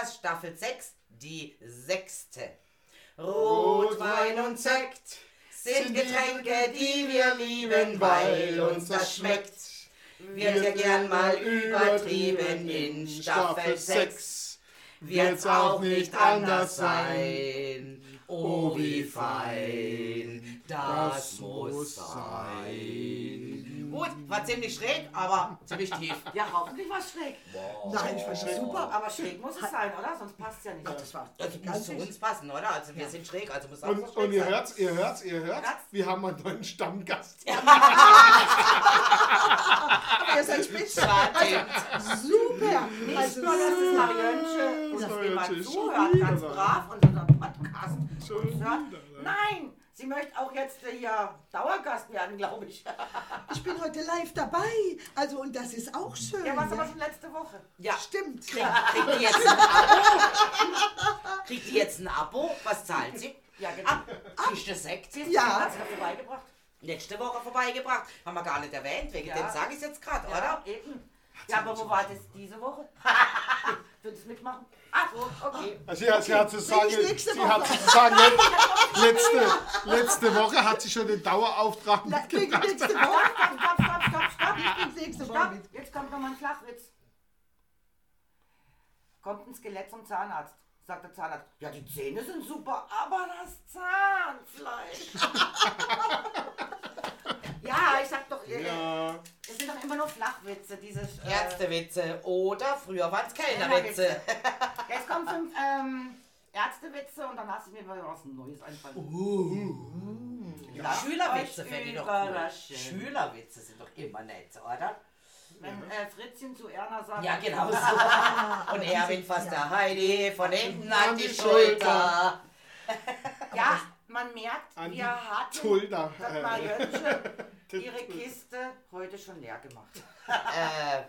Podcast Staffel 6, die sechste. Rotwein und Sekt sind Getränke, die wir lieben, weil uns das schmeckt. Wird ja gern mal übertrieben in Staffel 6. Wird's auch nicht anders sein. Oh, wie fein, das muss sein. Gut, war ziemlich schräg, aber ziemlich tief. Ja, hoffentlich war es schräg. Nein, ich fand das super. Aber schräg muss es sein, oder? Sonst passt es ja nicht. Ach, das war Das muss zu uns passen, oder? Also wir sind schräg, also muss auch Und, so schräg und ihr hört's, ihr hört's, ihr hört's. Wir haben einen neuen Stammgast. Aber ihr seid spitze. Stimmt. Super. Nicht Also nur, dass das super. Mariönche uns Das immer Mariönche ist zuhört, ganz brav und unseren Podcast uns hört. ne? Nein, sie möchte auch jetzt hier Dauergast werden, glaube ich. Ich bin heute live dabei. Also, und das ist auch schön. Ja, was aber schon letzte Woche. Ja, Stimmt. kriegt, kriegt die jetzt ein Abo? Kriegt die jetzt ein Abo? Was zahlt sie? Ja, genau. Kiste Sekt. Sie ist Ja. ja. vorbeigebracht. Letzte Woche vorbeigebracht. Haben wir gar nicht erwähnt, wegen Ja. dem sage ich es jetzt gerade, Ja, oder? eben. Ja, aber wo war das diese Woche? Würdest du mitmachen? Ach so, okay. Also sie, hat- sie hat sozusagen, sie hat sozusagen letzte, letzte Woche hat sie schon den Dauerauftrag Na, mitgebracht. nächste Woche. Stopp, stopp, stopp, stopp, stopp. Ich bin nächste Woche Stopp, mit. jetzt kommt nochmal ein Flachwitz. Kommt ein Skelett zum Zahnarzt. Sagt der Zahnarzt, ja die Zähne sind super, aber das Zahnfleisch. ja, ich sag doch, äh, Ja, es sind doch immer nur Flachwitze, diese... Äh, Ärztewitze oder früher waren es Kellnerwitze. Jetzt kommen fünf ähm, Ärztewitze und dann lasse ich mir mal was Neues einfallen. Lasst Schülerwitze euch fände ich doch cool. überraschen. Schülerwitze sind doch immer nett, oder? Wenn äh, Fritzchen zu Erna sagt... Ja, genau so. Und Erwin fasst der Heidi von hinten an die Schulter. Ja, man merkt, An die wir hatten Schulter. das Mariötchen ihre Kiste heute schon leer gemacht. Äh,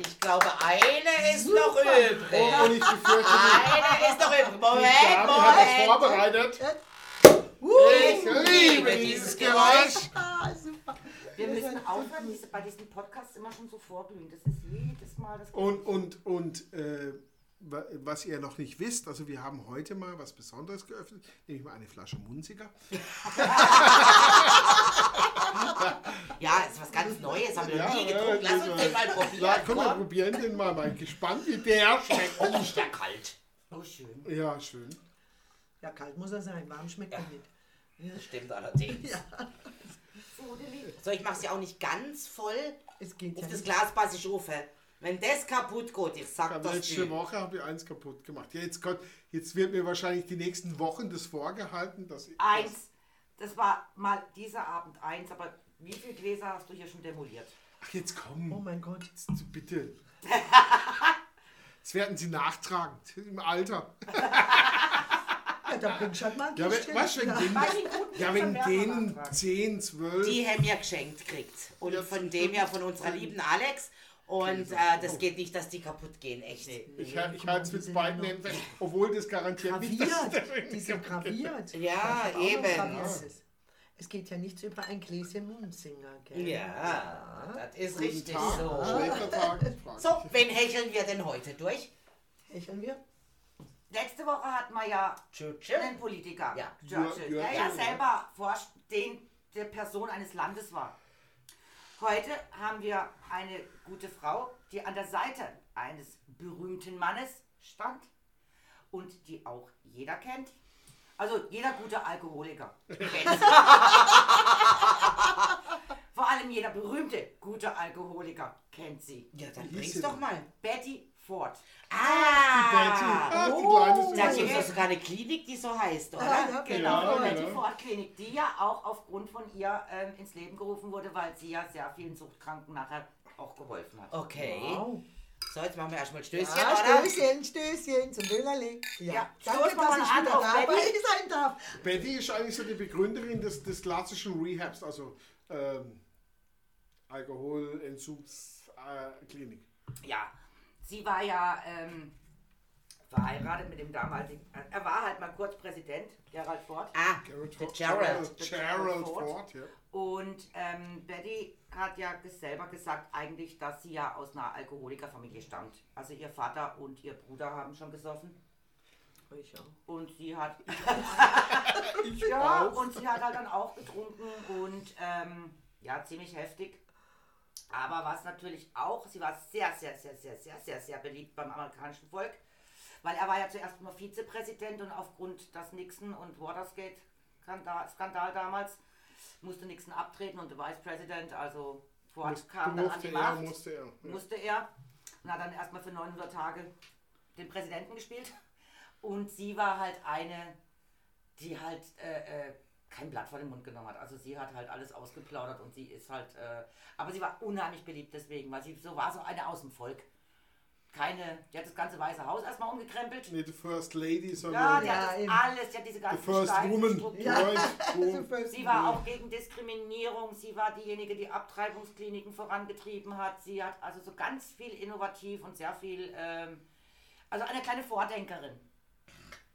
ich glaube, eine ist noch übrig. Oh, und ich befürchte, Eine ist noch übrig. Moment, Dame hat das Moment. vorbereitet. Ich liebe dieses Geräusch. Ah, super. Wir müssen aufhören, bei diesen Podcasts immer schon so vorglühen. Das ist jedes Mal das Und, und, und äh, was ihr noch nicht wisst, also wir haben heute mal was Besonderes geöffnet, nämlich mal eine Flasche Munziger. Ja, ist was ganz Neues. Haben wir noch nie Ja, getrunken. Lass uns den mal probieren. Ja, komm, wir probieren den mal. Mal gespannt, wie der schmeckt. Oh, ist der kalt. Oh, schön. Ja, schön. Ja, kalt muss er sein. Warm schmeckt er nicht. Stimmt allerdings. Fudeli. So, ich mach's ja auch nicht ganz voll. Es geht Auf ja das nicht. Glas passe ich auf. Wenn das kaputt geht, ich sag Ja, das letzte dir. Woche habe ich eins kaputt gemacht. Ja, jetzt, kommt, jetzt wird mir wahrscheinlich die nächsten Wochen das vorgehalten, dass ich. Eins. Das war mal dieser Abend eins, aber wie viele Gläser hast du hier schon demoliert? Ach, jetzt komm. Oh mein Gott. Jetzt, bitte. Jetzt werden sie nachtragend im Alter. Ja, da du halt mal ein Ja, we- Gläschen. weißt du, wegen denen, Bei den ja, wir denen nachtragen. 10, 12. Die haben ja geschenkt kriegt. Und Ja, von dem ja von unserer lieben Alex. Und äh, das geht nicht, dass die kaputt gehen, echt. Ich, ich halte es mit beiden Händen fest, obwohl das garantiert nicht, dass Graviert. Die sind graviert. Ja, eben. graviert. Es geht ja nichts über ein Gläschen Mundsinger, gell? Ja, das ist Guten richtig Tag, so. Tag. So, wen hecheln wir denn heute durch? Hecheln wir? Letzte Woche hatten wir ja Churchill. einen Politiker, Ja. Churchill, Ja, der ja. ja selber vorstehende Person eines Landes war. Heute haben wir eine gute Frau, die an der Seite eines berühmten Mannes stand und die auch jeder kennt. Also jeder gute Alkoholiker kennt sie. Vor allem jeder berühmte gute Alkoholiker kennt sie. Ja, dann bring's doch mal. Betty Ford. Betty. Ah! Die Oh, kleine Da gibt es doch sogar eine Klinik, die so heißt, oder? Ja, ja, Genau, Ja, die Betty genau. Ford Klinik, die ja auch aufgrund von ihr ähm, ins Leben gerufen wurde, weil sie ja sehr vielen Suchtkranken nachher auch geholfen hat. Okay. Wow. So, jetzt machen wir erstmal Stößchen, Ja, oder? Stößchen, Stößchen zum Dönerli. Ja, Ja, danke, dass ich wieder dabei Betty. sein darf. Betty ist eigentlich so die Begründerin des, des klassischen Rehabs, also ähm, Alkoholentzugsklinik. Ja, sie war ja ähm, verheiratet mit dem damaligen, er war halt mal kurz Präsident, Gerald Ford. Ah, Gerald Ford. Gerald. Gerald Gerald Ford, Ford. ja. Und ähm, Betty hat ja selber gesagt, eigentlich, dass sie ja aus einer Alkoholikerfamilie stammt. Also ihr Vater und ihr Bruder haben schon gesoffen. Ich auch. Und sie hat. Ich ja, auch. und sie hat halt dann auch getrunken und ähm, ja, ziemlich heftig. Aber was natürlich auch, sie war sehr, sehr, sehr, sehr, sehr, sehr, sehr beliebt beim amerikanischen Volk. Weil er war ja zuerst mal Vizepräsident und aufgrund des Nixon und Watergate-Skandal Skandal damals musste Nixon abtreten und der Vice President, also Ford, Muss- kam dann an musste die er, Macht musste er. Ja. musste er und hat dann erstmal für 900 Tage den Präsidenten gespielt. Und sie war halt eine, die halt äh, äh, kein Blatt vor den Mund genommen hat. Also sie hat halt alles ausgeplaudert und sie ist halt, äh, aber sie war unheimlich beliebt deswegen, weil sie so war so eine aus dem Volk. Keine, die hat das ganze Weiße Haus erstmal umgekrempelt. Nicht die First Lady, Ja, sondern die Ja, hat das eben. alles, die hat diese die ganzen First steifen Woman. Woman. Sie war auch gegen Diskriminierung, sie war diejenige, die Abtreibungskliniken vorangetrieben hat. Sie hat also so ganz viel innovativ und sehr viel, ähm, also eine kleine Vordenkerin.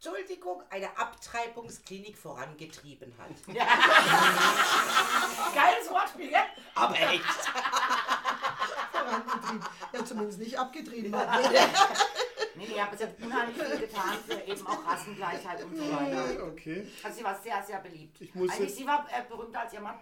Entschuldigung, eine Abtreibungsklinik vorangetrieben hat. Geiles Wortspiel, gell? Aber echt. Vorangetrieben. Ja, zumindest nicht abgetrieben. Nee, nee, aber sie hat unheimlich viel getan für eben auch Rassengleichheit und so weiter. Okay, Also sie war sehr, sehr beliebt. Ich muss Eigentlich, sie war äh, berühmter als ihr Mann.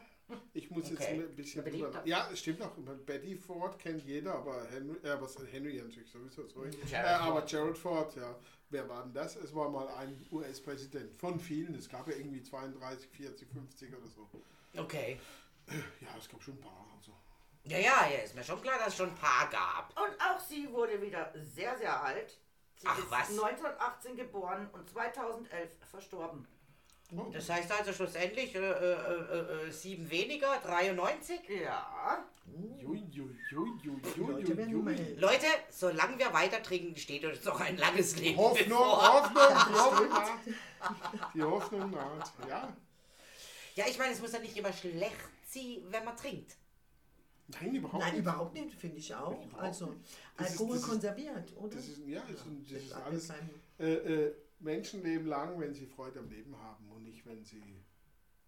Muss jetzt Okay. ein bisschen drüber. Ja, es stimmt auch. Betty Ford kennt jeder, aber Henry, äh, was, Henry natürlich sowieso, sorry. Äh, Gerald aber Ford. Gerald Ford, ja. Wer war denn das? Es war mal ein US-Präsident von vielen. Es gab ja irgendwie 32, 40, 50 oder so. Okay. Ja, es gab schon ein paar. Also. Ja, ja, ja, ist mir schon klar, dass es schon ein paar gab. Und auch sie wurde wieder sehr, sehr alt. Sie Ach, ist was? 1918 geboren und 2011 verstorben. Das heißt also schlussendlich äh, äh, äh, äh, sieben weniger, 93. Ja. Jui, Leute solange wir weiter trinken, steht uns noch ein langes Leben Hoffnung, bevor. Hoffnung, die Hoffnung naht. Die Hoffnung naht. Ja. Ja, ich meine, es muss ja nicht immer schlecht sein, wenn man trinkt. Nein, überhaupt Nein, nicht. überhaupt nicht, finde ich auch. Also, Das ist- Alkohol ist- konserviert, oder? Das ist, ja, das ist, das ist alles. Äh, äh, Menschen leben lang, wenn sie Freude am Leben haben und nicht, wenn sie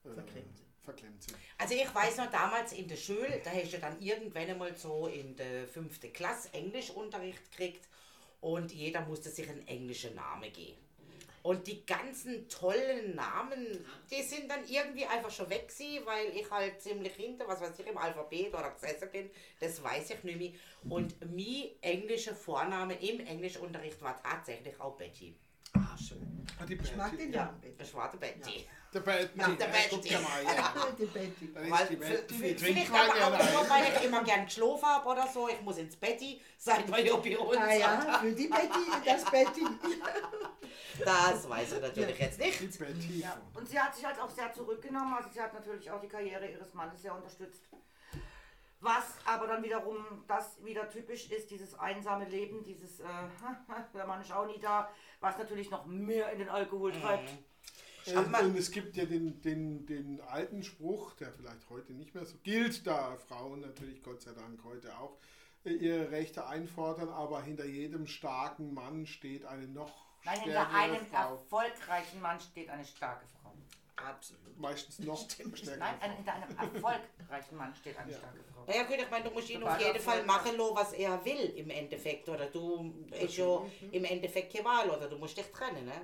äh, Verklemmt sind. verklemmt sind. Also ich weiß noch damals in der Schule, da hast du dann irgendwann einmal so in der fünften Klasse Englischunterricht gekriegt und jeder musste sich einen englischen Namen geben. Und die ganzen tollen Namen, die sind dann irgendwie einfach schon weg gewesen, weil ich halt ziemlich hinter, was weiß ich, im Alphabet oder gesessen bin, das weiß ich nicht mehr. Und mein englischer Vorname im Englischunterricht war tatsächlich auch Betty. Schön. Ah, die Ich mag Betty. den Ja, Betty. das war der Betty. Der Betty. Ja, der ja, Betty. ja. Die Betty. Die vielleicht aber gerne auch nur, weil ich immer gern geschlafen habe oder so. Ich muss ins Betty, seit wir ja bei uns Ah ja, für die Betty, das Betty. Das weiß ich natürlich jetzt Die nicht. Betty. ja. Und sie hat sich halt auch sehr zurückgenommen. Also sie hat natürlich auch die Karriere ihres Mannes sehr unterstützt. Was aber dann wiederum das wieder typisch ist, dieses einsame Leben, dieses, äh, der Mann ist auch nie da, was natürlich noch mehr in den Alkohol treibt. Äh, und es gibt ja den, den, den alten Spruch, der vielleicht heute nicht mehr so gilt, da Frauen natürlich Gott sei Dank heute auch äh, ihre Rechte einfordern, aber hinter jedem starken Mann steht eine noch Nein, hinter einem Frau. erfolgreichen Mann steht eine starke Frau. Absolut. Meistens noch stärkere Nein, Frau. ein, hinter einem erfolgreichen Mann steht eine starke Frau. Naja gut, ich meine, du musst ihn auf jeden Fall machen lassen, was er will im Endeffekt. Oder du ist ja im Endeffekt keine Wahl oder du musst dich trennen. Ne?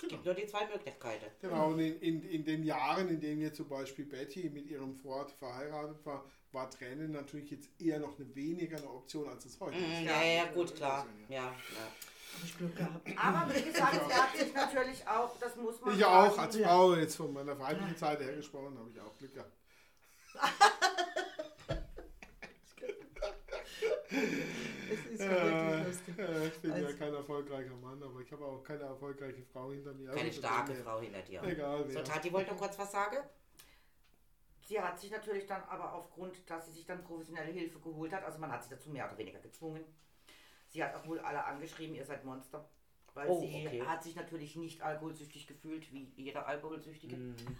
Es gibt nur die zwei Möglichkeiten. Genau, und in, in, in den Jahren, in denen jetzt zum Beispiel Betty mit ihrem Freund verheiratet war, war Trennen natürlich jetzt eher noch eine weniger eine Option, als es heute ist. Mhm, ja, ja, gut, klar. Ja, ja. Ich Glück gehabt. Aber wie gesagt, er hat sich natürlich auch, das muss man Ich sagen, auch, als Frau, jetzt von meiner weiblichen Seite her gesprochen, habe ich auch Glück gehabt. Es ist Äh, wirklich lustig. ich bin ja Also- kein erfolgreicher Mann, aber ich habe auch keine erfolgreiche Frau hinter mir. Keine Also, starke nee, Frau hinter dir. Egal So, wer. Tati wollte noch kurz was sagen. Sie hat sich natürlich dann aber aufgrund, dass sie sich dann professionelle Hilfe geholt hat, also man hat sie dazu mehr oder weniger gezwungen. Sie hat auch wohl alle angeschrieben, ihr seid Monster. Weil Oh, sie okay. hat sich natürlich nicht alkoholsüchtig gefühlt, wie jeder Alkoholsüchtige. Mhm.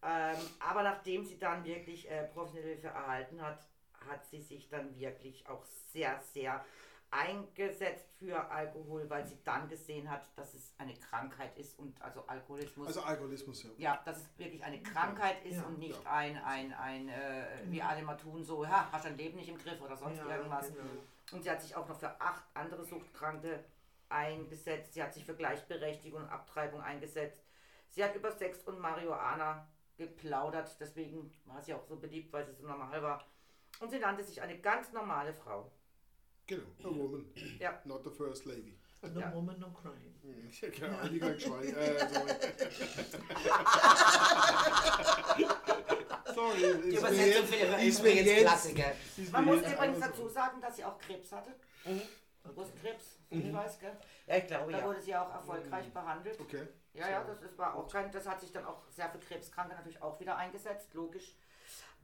Ähm, aber nachdem sie dann wirklich äh, professionelle Hilfe erhalten hat, hat sie sich dann wirklich auch sehr, sehr eingesetzt für Alkohol, weil sie dann gesehen hat, dass es eine Krankheit ist und also Alkoholismus. Also Alkoholismus, ja. ja, dass es wirklich eine Krankheit ist Ja. und nicht Ja. ein, ein, ein äh, wie alle mal tun, so, ja, hast dein Leben nicht im Griff oder sonst Ja, irgendwas. genau. Und sie hat sich auch noch für acht andere Suchtkranke eingesetzt. Sie hat sich für Gleichberechtigung und Abtreibung eingesetzt. Sie hat über Sex und Marihuana geplaudert. Deswegen war sie auch so beliebt, weil sie so normal war. Und sie nannte sich eine ganz normale Frau. Genau, a woman, Ja. not the first lady. No Ja. woman, no crime. Ja, genau, die kann schweigen. Äh, sorry. sorry. Die ist Übersetzung jetzt- für ihre ist übrigens jetzt- Klassiker. ist Man muss übrigens dazu so. sagen, dass sie auch Krebs hatte. Brustkrebs, mhm. weiß, gell? Ja, ich glaube, Da ja. wurde sie auch erfolgreich behandelt. Okay. Ja, ja, das ist, war auch kein, das hat sich dann auch sehr für Krebskranke natürlich auch wieder eingesetzt, logisch.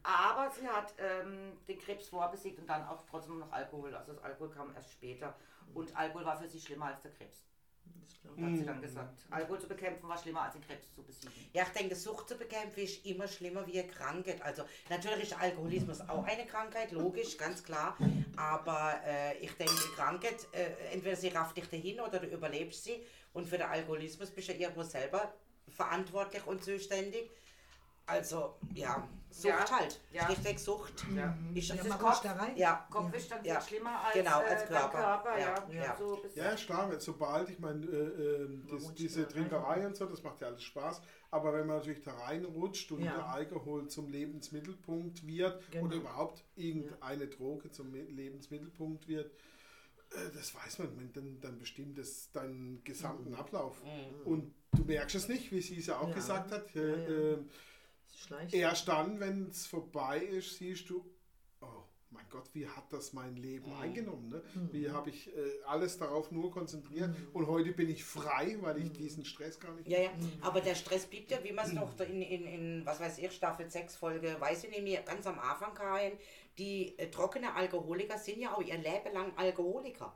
Aber sie hat ähm, den Krebs vorbesiegt und dann auch trotzdem noch Alkohol. Also das Alkohol kam erst später. Und Alkohol war für sie schlimmer als der Krebs. Das glaub Hat sie dann gesagt. Alkohol zu bekämpfen war schlimmer als den Krebs zu besiegen. Ja, ich denke, Sucht zu bekämpfen ist immer schlimmer wie eine Krankheit. Also natürlich ist Alkoholismus auch eine Krankheit, logisch, ganz klar. Aber äh, ich denke, die Krankheit, äh, entweder sie rafft dich dahin oder du überlebst sie. Und für den Alkoholismus bist du ja irgendwo selber verantwortlich und zuständig. Also, ja, Sucht Ja, halt. ja. Richtig, Sucht. Ja. Ist Ja, ist man Kopf. rutscht da rein. Ja. Kopf Ja. ist dann Ja. schlimmer als, Genau, als äh, dein Körper. Körper. Ja. Ja. Ja. So Ja, ist klar, sobald, ich meine, äh, äh, das, diese. Trinkerei und so, das macht ja alles Spaß, aber wenn man natürlich da reinrutscht und Ja. der Alkohol zum Lebensmittelpunkt wird Genau. oder überhaupt irgendeine Droge zum Lebensmittelpunkt wird, äh, das weiß man, man- dann, dann bestimmt es deinen gesamten Ablauf. Und du merkst es nicht, wie sie es ja auch Ja. gesagt hat. Ja, Äh, ja. ähm, Das schleicht. Erst dann, wenn es vorbei ist, siehst du, oh mein Gott, wie hat das mein Leben eingenommen? Ne? Wie habe ich äh, alles darauf nur konzentriert und heute bin ich frei, weil ich diesen Stress gar nicht Ja, ja, aber der Stress blieb ja, wie man es noch in, in, in, was weiß ich, Staffel 6, Folge, weiß ich nicht mehr, ganz am Anfang kamen, die äh, trockene Alkoholiker sind ja auch ihr Leben lang Alkoholiker.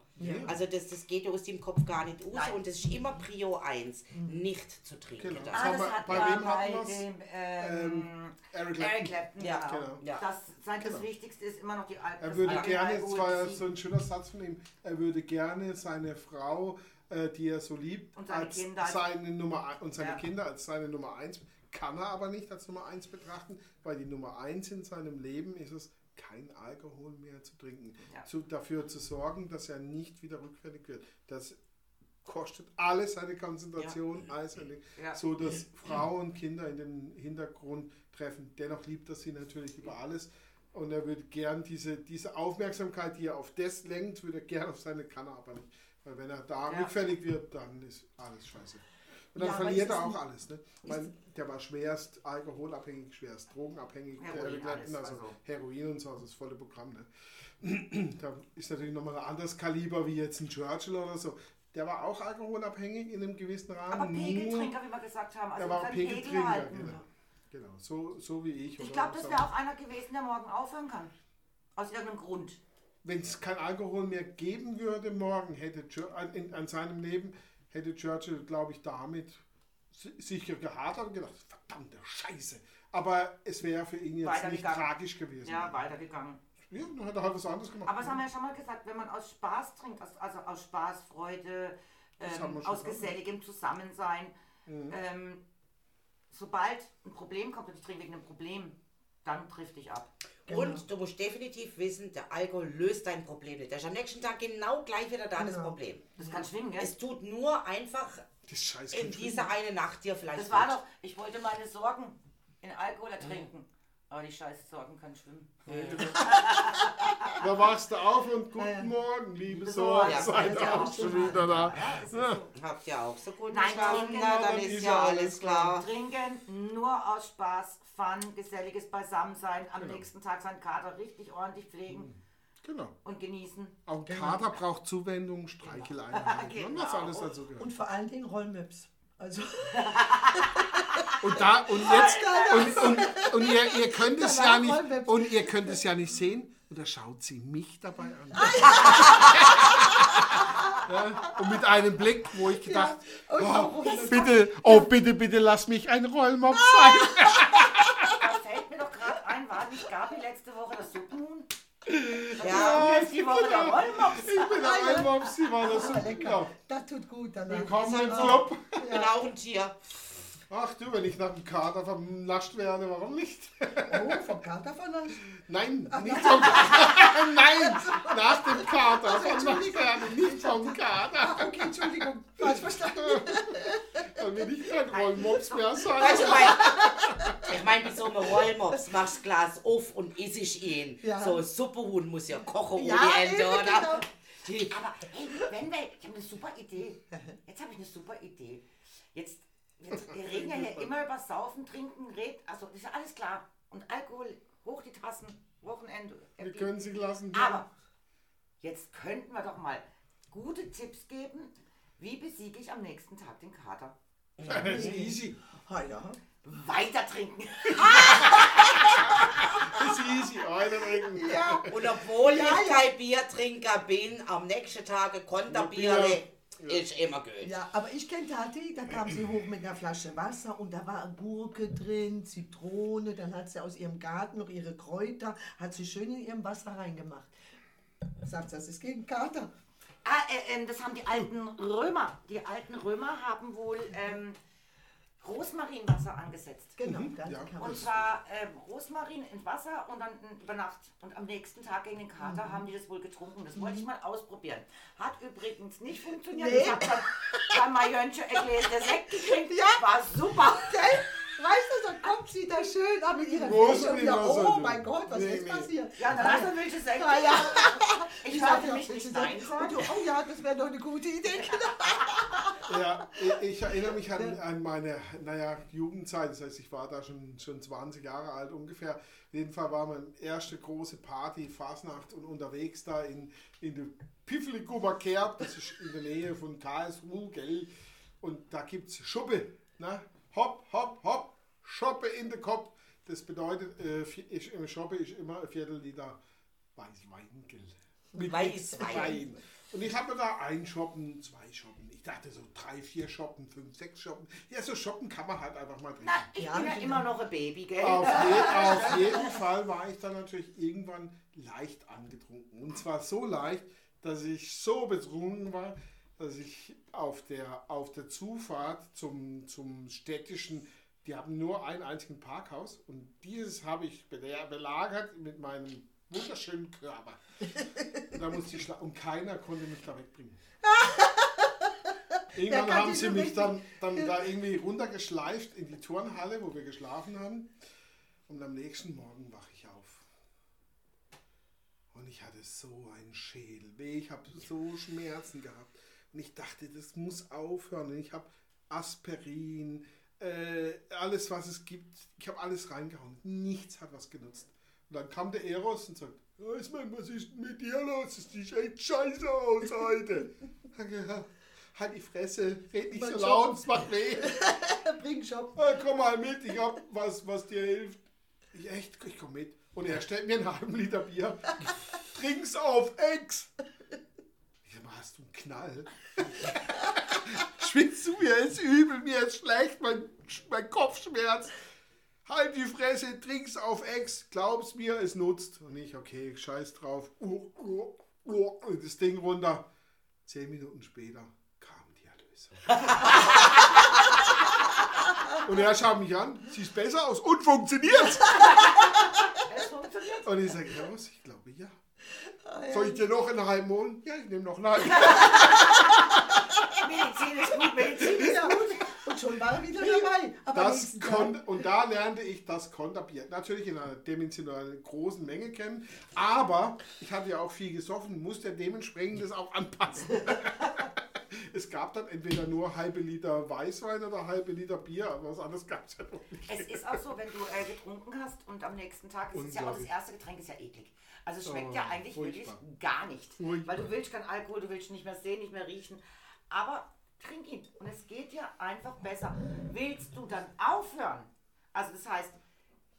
Also das, das geht ja aus dem Kopf gar nicht aus Nein. und das ist immer Prio 1, nicht zu trinken. Genau. Das- Ah, haben das wir- hat bei ja wem bei dem ähm, Eric Clapton. Eric Clapton, Ja, genau. genau. Ja. Das, sein, das Genau. Wichtigste ist immer noch die Al Er würde gerne, das war ja so ein schöner Satz von ihm, er würde gerne seine Frau, äh, die er so liebt, Und seine als Kinder als- seine Nummer und seine Ja. Kinder als seine Nummer eins kann er aber nicht als Nummer eins betrachten, weil die Nummer eins in seinem Leben ist es, kein Alkohol mehr zu trinken. Ja. Zu, dafür zu sorgen, dass er nicht wieder rückfällig wird. Das kostet alles seine Konzentration, alles seine, Ja. so dass Frauen und Kinder in den Hintergrund treffen. Dennoch liebt er sie natürlich über alles. Und er würde gern diese, diese Aufmerksamkeit, die er auf das lenkt, würde er gern auf seine Kanne, aber nicht. Weil wenn er da Ja. rückfällig wird, dann ist alles scheiße. Und dann Ja, verliert er auch alles. Ne? Meine, der war schwerst alkoholabhängig, schwerst drogenabhängig, der Heroin, alles, also also. Heroin und so, also das volle Programm. Ne? da ist natürlich nochmal ein anderes Kaliber wie jetzt ein Churchill oder so. Der war auch alkoholabhängig in einem gewissen Rahmen. Aber Pegeltrinker, wie wir gesagt haben. Also er war auch Pegel Pegeltrinker, halten. genau. genau. So, so wie ich. Ich glaube, das wäre auch einer gewesen, der morgen aufhören kann. Aus irgendeinem Grund. Wenn es kein Alkohol mehr geben würde morgen, hätte an, in, an seinem Leben, hätte Churchill, glaube ich, damit si- sicher gehadert und gedacht, verdammte Scheiße. Aber es wäre für ihn jetzt nicht tragisch gewesen. Ja, weitergegangen. Ja, dann hat er halt was anderes gemacht. Aber das haben wir ja schon mal gesagt, wenn man aus Spaß trinkt, also aus Spaß, Freude, ähm, aus geselligem Zusammensein, ähm, sobald ein Problem kommt und ich trinke wegen einem Problem, dann trifft dich ab. Genau. Und du musst definitiv wissen, der Alkohol löst dein Problem nicht. Der ist am nächsten Tag genau gleich wieder da, das Genau. Problem. Das kann schwingen, gell? Es tut nur einfach das Scheiß in dieser eine Nacht dir vielleicht Das war gut. doch, ich wollte meine Sorgen in Alkohol ertrinken. Aber die scheiß Sorgen können schwimmen. Da wachst du auf und guten Ja. Morgen, liebe Sorgen. Sorge, Ja, seid ja, auch ja. schon wieder da. Ja, es ist Ja. so. Habt ihr auch so gut Nein, geschlafen? trinken, Na, dann dann ist ja ja alles klar. Trinken nur aus Spaß, Fun, geselliges Beisammensein, am Genau. nächsten Tag seinen Kater richtig ordentlich pflegen Genau. und genießen. Auch ein Kater braucht Zuwendung, Streicheleinheiten und was Genau. alles dazu gehört. Und vor allen Dingen Rollmöps. Also, Und da und jetzt und, und, und ihr, ihr könnt es ja nicht und ihr könnt es ja nicht sehen. Und da schaut sie mich dabei an. ja, und mit einem Blick, wo ich gedacht, und oh, bitte, oh bitte, bitte lass mich ein Rollmops sein. Da fällt mir doch gerade ein, war nicht Gabi letzte Woche das Suppenhuhn? Ja, ist die Woche der Rollmops. Ich bin der Rollmops, die war das Ah, super. lecker. Das tut gut danach. Willkommen im Ja. Club. bin auch ein Tier. Ach du, wenn ich nach dem Kater vernascht werde, warum nicht? Oh, vom Kater vernascht. Nein, nicht vom Kater. Nein, nach dem Kater vernascht werde, nicht vom Kater. Okay, Entschuldigung. Falsch verstanden. Dann will ich kein Rollmops mehr Weißt sein. du, mein, ich meine, wie so ein Rollmops, machst Glas auf und iss ich ihn. Ja. So ein Suppehuhn muss ja kochen Ja, ohne Ende, eben, oder? genau. Aber hey, wenn wir, ich habe eine super Idee. Jetzt habe ich eine super Idee. Jetzt, jetzt wir reden ja hier immer über Saufen, Trinken, Red, also ist ja alles klar. Und Alkohol, hoch die Tassen, Wochenende. Wir können sie lassen. Aber jetzt könnten wir doch mal gute Tipps geben, wie besiege ich am nächsten Tag den Kater. Das ist easy. Ah, ja. Weiter trinken. Das ist easy. Eine trinken. Ja. und obwohl Ja, ich ja. kein Biertrinker bin, am nächsten Tag Konterbier ist immer gut. Ja, aber ich kenne Tati, da kam sie hoch mit einer Flasche Wasser und da war Gurke drin, Zitrone, dann hat sie aus ihrem Garten noch ihre Kräuter, hat sie schön in ihrem Wasser reingemacht. Sagt, das ist gegen Kater. Ah, äh, ähm, das haben die alten Römer. Die alten Römer haben wohl ähm, Rosmarinwasser angesetzt. Genau, Mhm, dann ja. Und zwar ähm, Rosmarin in Wasser und dann über Nacht. Und am nächsten Tag gegen den Kater Mhm. haben die das wohl getrunken. Das wollte ich mal ausprobieren. Hat übrigens nicht funktioniert. Nee. Ich habe dann bei Majönche ein Gläschen Sekt gekriegt. Ja. War super. Gell? Weißt du, dann kommt sie da schön an mit ihrem Groß Fisch und in wieder, Wasser, oh mein Gott, was Nee, ist nee. passiert? Ja, dann hast du welche Sekt. Ah, ja. Ich hörte ja, mich nicht sagen? sagen. Und du, Oh ja, das wäre doch eine gute Idee. Ja, ich- ich erinnere mich an, an meine naja, Jugendzeit. Das heißt, ich war da schon, schon 20 Jahre alt ungefähr. Auf jeden Fall war meine erste große Party, Fasnacht und unterwegs da in, in der Piffliguber Kerb. Das ist in der Nähe von Karlsruhe, gell? Und da gibt es Schuppe. Ne? Hopp, hopp, hopp, Schoppe in den Kopf. Das bedeutet, äh, ich, im Schoppe ist immer ein Viertel Liter Weißwein, gell? Mit Weißwein. Wein. Und ich habe da ein Shoppen, zwei Shoppen. Ich dachte so drei, vier Shoppen, fünf, sechs Shoppen. Ja, so Shoppen kann man halt einfach mal trinken. Na, ich Ja, bin ja immer noch ein Baby, gell? Auf, je, auf jeden Fall war ich dann natürlich irgendwann leicht angetrunken. Und zwar so leicht, dass ich so betrunken war, dass ich auf der, auf der Zufahrt zum, zum städtischen, die haben nur ein einzigen Parkhaus und dieses habe ich bela- belagert mit meinem wunderschönen Körper. Und, da musste ich und keiner konnte mich da wegbringen. Irgendwann haben sie mich dann, dann da irgendwie runtergeschleift in die Turnhalle, wo wir geschlafen haben. Und am nächsten Morgen wache ich auf. Und ich hatte so einen Schädelweh, ich habe so Schmerzen gehabt. Und ich dachte, das muss aufhören. Und ich habe Aspirin, äh, alles, was es gibt. Ich habe alles reingehauen. Nichts hat was genutzt. Und dann kam der Eros und sagt, was ist denn mit dir los? Es sieht echt scheiße aus heute. Ja, halt die Fresse, red nicht Mein so Job. laut, es macht weh. Bring schon. Ah, komm mal mit, ich hab was, was dir hilft. Ich echt, ich komm mit. Und er stellt mir einen halben Liter Bier. Trink's auf Ex. Hast du einen Knall? Schwitzt du mir ist übel, mir ist schlecht, mein, mein Kopf schmerzt. Halt die Fresse, trink's auf Ex, glaub's mir, es nutzt. Und ich, okay, scheiß drauf. Uh, uh, uh, und das Ding runter. Zehn Minuten später kam die Erlösung. Und er schaut mich an, siehst besser aus und funktioniert. Es funktioniert. Und ich sage, ja? Ich glaube, ja. Soll ich dir noch einen halben holen? Ja, ich nehme noch einen halben. Medizin ist gut, Medizin ist Ja. gut. Und schon war er wieder dabei. Aber Das kon und da lernte ich das Konterbier. Natürlich in einer dimensionalen großen Menge kennen, aber ich hatte ja auch viel gesoffen, musste dementsprechend das auch anpassen. es gab dann entweder nur halbe Liter Weißwein oder halbe Liter Bier, aber was anderes gab es ja noch nicht. Es ist auch so, wenn du äh, getrunken hast und am nächsten Tag, es ist ja auch das erste Getränk ist ja eklig. Also es schmeckt Oh, ja eigentlich furchtbar. wirklich gar nicht. Furchtbar. Weil du willst keinen Alkohol, du willst nicht mehr sehen, nicht mehr riechen. Aber trink ihn und es geht dir einfach besser. Willst du dann aufhören? Also das heißt,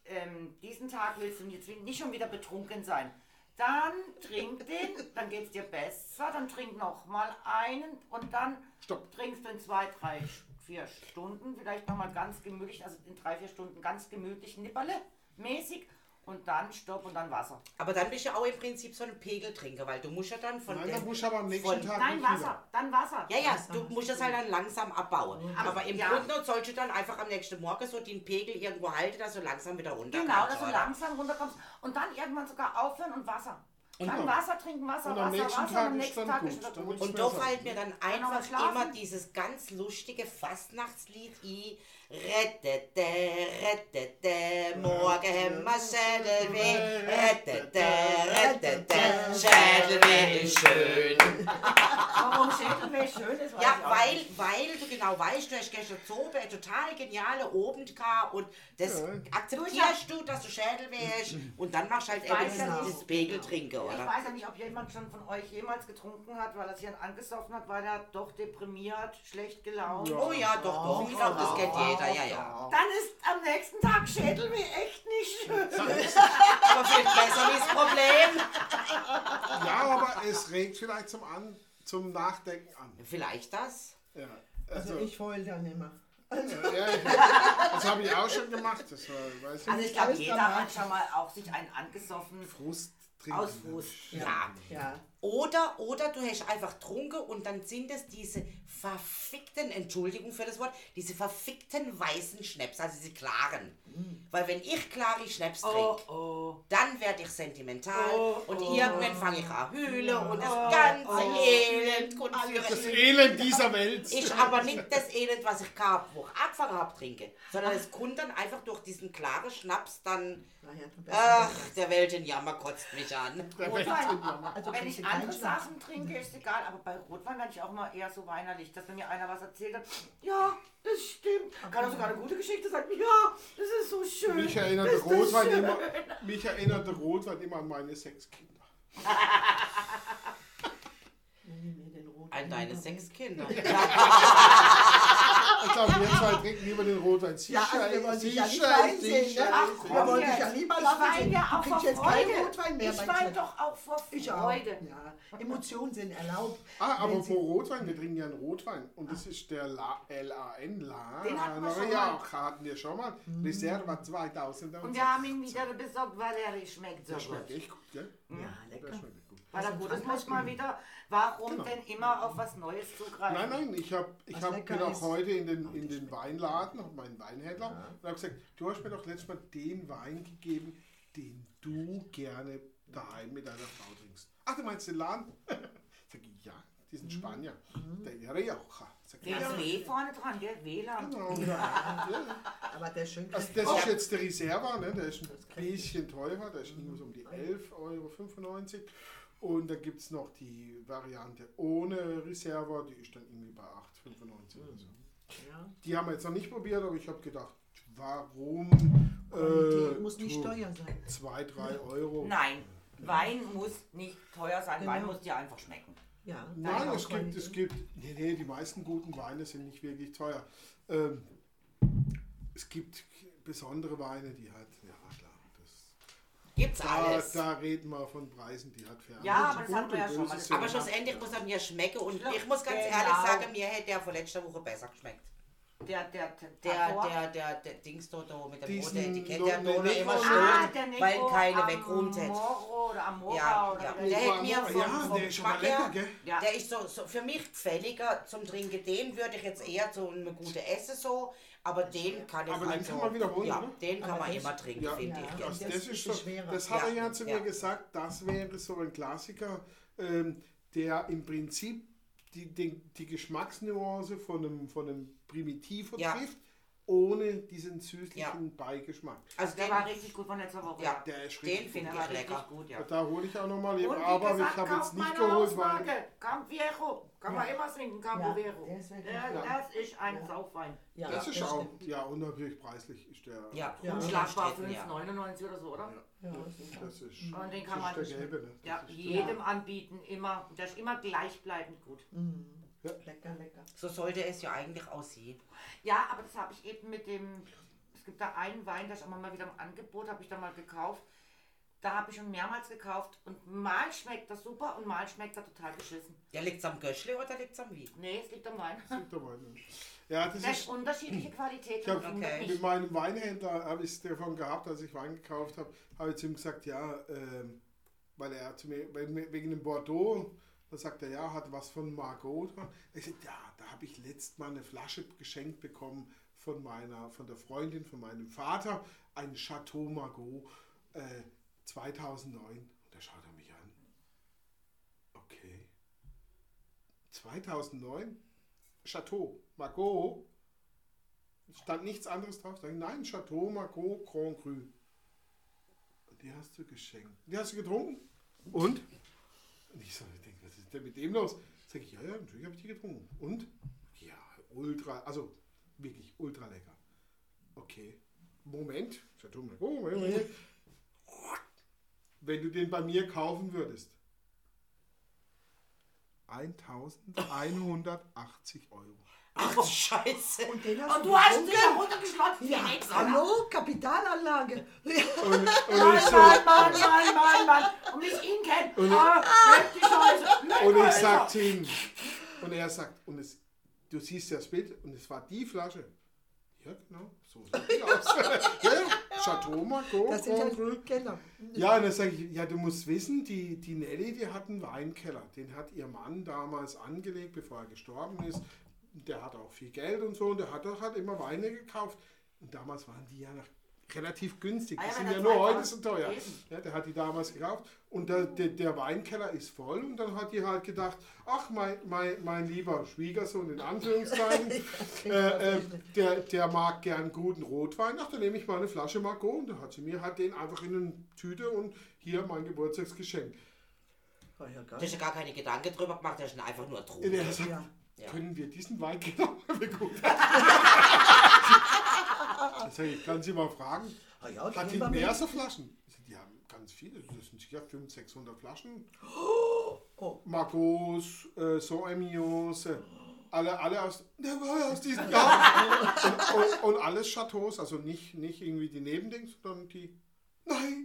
ähm, diesen Tag willst du jetzt nicht schon wieder betrunken sein. Dann trink den, dann geht es dir besser, dann trink noch mal einen und dann Stopp. trinkst du in zwei, drei, vier Stunden, vielleicht nochmal ganz gemütlich, also in drei, vier Stunden ganz gemütlich Nipperle mäßig und dann Stopp und dann Wasser. Aber dann bist du auch im Prinzip so ein Pegeltrinker, weil du musst ja dann von Nein, dem... dann muss ich aber am nächsten Tag Nein, nicht wieder. Wasser, dann Wasser. Ja, ja, Wasser du musst du das halt dann langsam abbauen. Aber Aber im ja. Grunde sollst du dann einfach am nächsten Morgen so den Pegel irgendwo halten, dass du langsam wieder runter Genau, dass du oder? langsam runterkommst und dann irgendwann sogar aufhören und Wasser. Dann. Wasser trinken, Wasser, Und am Wasser, nächsten Wasser Tag und am ist nächsten dann Tag ist wieder Dann gut. ist Und da so. fällt mir dann einfach immer dieses ganz lustige Fastnachtslied ein. Rettete, rettete, morgen haben wir Schädelweh. Rettete, rettete, Schädelweh ist schön. Warum Schädelweh schön ist, weiß Ja, weil, weil du genau weißt, du hast gestern oben eine total geniale gehabt und das Ja. akzeptierst du, dass du Schädelweh hast und dann machst du halt eben dieses, nicht. dieses Trinken, Ich oder? weiß ja nicht, ob jemand schon von euch jemals getrunken hat, weil er sich dann angesoffen hat, weil er doch deprimiert, schlecht gelaunt. Ja. Oh ja, doch, doch, ich glaube, das kennt jeder, ja, ja. Dann ist am nächsten Tag Schädelweh echt nicht schön. Aber viel besser wie das Problem. Ja, aber es regt vielleicht zum, an, zum Nachdenken an. Vielleicht das. Ja, Also also, ich heul dann immer. ja, ich, das habe ich auch schon gemacht. Das war, weiß ich Also ich glaube, jeder hat schon mal auch sich einen angesoffen Frust trinken. aus Frust. Ja. Ja. Oder, oder du hast einfach trunken und dann sind es diese verfickten, Entschuldigung für das Wort, diese verfickten weißen Schnaps, also diese klaren. Weil wenn ich klare Schnaps Oh, trinke, oh. dann werde ich sentimental Oh, und oh. irgendwann fange ich an heulen und das Oh, ganze oh. Elend kommt Das für Elend dieser Welt. ist aber nicht das Elend, was ich gehabt, wo ich angefangen habe trinken, sondern es kommt dann einfach durch diesen klaren Schnaps dann, ach, der Welt in Jammer kotzt mich an. Also Wenn ich andere. Sachen trinke, ist egal, aber bei Rotwein werde ich auch mal eher so weinerlich, dass wenn mir einer was erzählt hat, ja, das stimmt. Kann auch sogar eine gute Geschichte sein, ja, das ist so schön. Mich das Rotwein schön. immer, mich erinnerte Rotwein immer an meine sechs Kinder. An deine sechs Kinder. Ich glaube, wir zwei trinken lieber den Rotwein. Sicher, Ja, also wir wollen dich ja nicht sicher, Wein sehen, sicher, ne? Ach, sicher. Wir wollen dich ja lieber Ich lachen weine ja auch vor jetzt keinen Freude. Rotwein mehr, Ich weine doch auch vor Ich auch. Freude. Ja, Emotionen sind erlaubt. Ah, aber sie- vor Rotwein, wir trinken ja einen Rotwein. Und das ist der La, LAN, La. Den hatten wir schon ja, mal. hatten wir schon mal. Reserva 2000. Und wir haben ihn wieder besorgt, weil er schmeckt so Der gut. schmeckt echt gut, gell? Ja, Der lecker. schmeckt gut. Weil er gut ist, muss man wieder. Warum Genau. denn immer auf was Neues zugreifen? Nein, nein, ich, hab, ich hab, bin auch ist. heute in den, in den Weinladen, hab meinen Weinhändler, und habe gesagt, du hast mir doch letztes Mal den Wein gegeben, den du gerne daheim mit deiner Frau trinkst. Ach, du meinst den Laden? Sag ich, ja, diesen Spanier, der Rioja. Den ja. W vorne dran, gell? WLAN. Genau, ja. Aber der ist schön Also das ist jetzt der Reserva, ne? der ist ein bisschen teurer, der ist irgendwo so um die 11,95 Euro. Und da gibt es noch die Variante ohne Reserva, die ist dann irgendwie bei 8,95 oder so. Ja. Die haben wir jetzt noch nicht probiert, aber ich habe gedacht, warum äh, muss nicht teuer sein. 2, 3 Euro? Nein, Wein muss nicht teuer sein, Wein Genau. muss dir einfach schmecken. Ja, Nein, es gibt, es gibt, nee, nee, die meisten guten Weine sind nicht wirklich teuer. Ähm, es gibt besondere Weine, die halt, ja klar, Gibt's da, alles. da reden wir von Preisen, die halt fern Ja, aber das hatten wir ja schon mal. Aber schlussendlich muss er mir schmecken und ich muss ganz Genau. ehrlich sagen, mir hätte der von letzter Woche besser geschmeckt. Der, der, der, Der, der, der, der Dings dort da mit dem roten Etikett, der Donner immer Negro- Ah, weil keine weggeräumt hat. Oder Amora Ja, oder ja. Der hätte mir vom, ja, vom der ist Geschmack her, lecker, gell? Der ist so, so für mich gefälliger zum Trinken. Den würde ich jetzt eher zu einem guten Essen so, aber den kann ich Aber den also, kann man wiederholen, ja, oder? den kann Aber man immer trinken, Ja, finde ja. ich. Das, gell. Das das, ist so, das hat er Ja, zu ja. mir gesagt, das wäre so ein Klassiker, ähm, der im Prinzip die, die, die Geschmacksnuance von einem, von einem Primitivo Ja. Ohne diesen süßlichen Ja. Beigeschmack. Also Der den, war richtig gut von letzter Woche. ja, Der ist den richtig finde Der war ich richtig lecker. gut, ja. Da hole ich auch nochmal eben, aber gesagt, ich habe jetzt nicht geholt, weil. Hausmarke. Campiero. Kann man immer trinken, Campo gut. Das ist ein Ja. Saufwein. Ja, Das ist auch, ja, und natürlich preislich ist der. Ja, Ja. Unschlagbar unumstritten, ja. 5,99 oder so, oder? Ja, Das ist, Und den kann man ist der gelbe, ne? Jedem anbieten, immer. Der ist immer gleichbleibend gut. Mm. Ja. Lecker, lecker. So sollte es ja eigentlich aussehen. Ja, aber das habe ich eben mit dem. Es gibt da einen Wein, der ist auch mal wieder im Angebot, habe ich da mal gekauft. Da habe ich schon mehrmals gekauft und mal schmeckt das super und mal schmeckt er total beschissen. Ja, liegt's am Göschle oder liegt's am Wie? Nee, es liegt am Wein. Gibt der Wein. Ja, das Das ist unterschiedliche Qualität. Ich habe Okay. mit meinem Weinhändler habe ich es davon gehabt, als ich Wein gekauft habe, habe ich zu ihm gesagt, ja, ähm, weil er zu mir- wegen dem Bordeaux, da sagt er, ja, hat was von Margot dran. Ich sagte, ja, da habe ich letzt mal eine Flasche geschenkt bekommen von meiner, von der Freundin, von meinem Vater, ein Chateau Margot äh, 2009. Und da schaut er mich an. Okay. 2009? Chateau Margot? Stand nichts anderes drauf. Sag ich, nein, Chateau Margaux Grand Cru. Und die hast du geschenkt. Die hast du getrunken? Und? Und ich so, ist denn mit dem los? Sag ich, ja, ja, natürlich habe ich die getrunken. Und? Ja, ultra, also wirklich ultra lecker. Okay. Moment. Wenn du den bei mir kaufen würdest. 1180 Euro. Ach du Scheiße. Und den hast Und du hast ja runtergeschlagen, Ja, hallo, Kapitalanlage. Und, und ich Mann, so, Mann, Mann, Mann, Mann, Mann. Und ich ihn kenne. Und- Ah, Scheiße. Leck Und ich Alter. sag zu ihm, und er sagt, und es, du siehst ja das Bild, und es war die Flasche. Ja, genau, so sieht die aus. ja, Chateau Margaux, Das sind ja Cru. Keller. Ja, und dann sage ich, ja, du musst wissen, die, die Nelly, die hat einen Weinkeller. Den hat ihr Mann damals angelegt, bevor er gestorben ist. Der hat auch viel Geld und so, und der hat auch hat immer Weine gekauft. Und damals waren die ja noch relativ günstig. Ah Die ja, sind ja er nur 2000 heute so teuer. Ja, der hat die damals gekauft. Und der, der, der Weinkeller ist voll. Und dann hat die halt gedacht, ach, mein, mein, mein lieber Schwiegersohn, in Anführungszeichen, äh, äh, der, der mag gern guten Rotwein. Ach, dann nehme ich mal eine Flasche Margot. Und dann hat sie mir halt den einfach in eine Tüte und hier mein Geburtstagsgeschenk. Oh ja, Du hast ja gar keine Gedanken drüber gemacht, hast ihn einfach nur er sagt, Ja. Ja. können wir diesen Weinkeller mal begutachten? Das sag ich, kann Sie mal fragen. Ah ja, Hat die mehr so Flaschen? Die haben ganz viele, das sind sicher 500, 600 Flaschen. Oh. Margos, äh, Sauvignos, äh, alle, alle aus, aus diesem Jahr. und, und, und alles Chateaus, also nicht, nicht irgendwie die Nebendings, sondern die. Nein!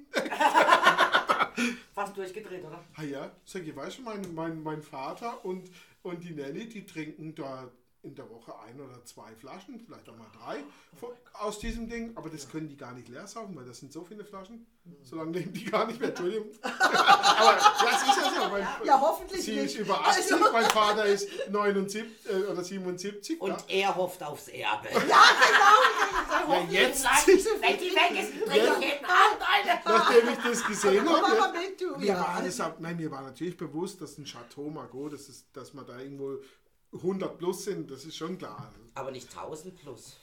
Fast durchgedreht, oder? Ah ja, sag ich, weißt du, mein, mein, mein Vater und, und die Nelly, die trinken da in der Woche ein oder zwei Flaschen, vielleicht auch mal drei von, aus diesem Ding, aber das können die gar nicht leer saugen, weil das sind so viele Flaschen. So lange nehmen die gar nicht mehr, Entschuldigung. aber das ist ja so, weil Ja, hoffentlich sie nicht. ist über 80, Also- mein Vater ist 79 äh, oder 77. Und er hofft aufs Erbe. ja, jetzt, Wenn die weg ist, bring Ja. ich jeden Abend eine. nachdem ich das gesehen habe, du. Mir Ja. war alles ab, nein, mir war natürlich bewusst, dass ein Chateau Margaux, das ist, dass man da irgendwo 100 plus sind, das ist schon klar. Aber nicht 1000 plus.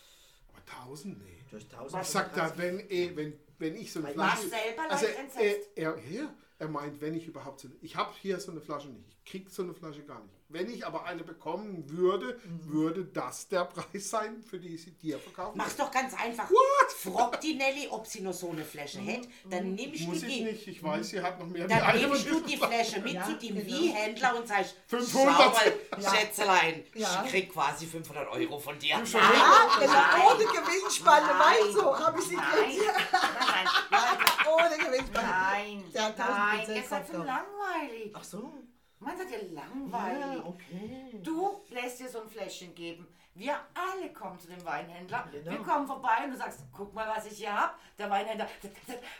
Aber 1000, nee. Durch tausend. Ich sag da, wenn, eh, wenn, wenn ich so eine Weil Flasche. ich selber also, leicht entsetzt. er, er, ja, er meint, wenn ich überhaupt so. Ich habe hier so eine Flasche nicht. Ich krieg so eine Flasche gar nicht. Wenn ich aber eine bekommen würde, Mhm. würde das der Preis sein, für die ich sie dir verkaufen Mach's doch ganz einfach. What? Frag die Nelly, ob sie noch so eine Flasche hätte. Dann nimmst du Muss ich die. nicht. Ich weiß, sie hat noch mehr Dann eine nimmst du die Flasche mit Ja, zu dem genau. Wie-Händler und sagst, 500. schau mal, Ja. Schätzelein, Ja. ich krieg quasi 500 Euro von dir. Ja, genau, ohne Gewinnspanne, Nein. weißt du, habe ich sie gekriegt. nein, nein, Ohne Gewinnspanne. nein, Der hat 1000% nein, ihr seid so langweilig. Ach so. Man seid ja langweilig. Ja, okay. Du lässt dir so ein Fläschchen geben. Wir alle kommen zu dem Weinhändler. Genau. Wir kommen vorbei und du sagst, guck mal, was ich hier hab. Der Weinhändler.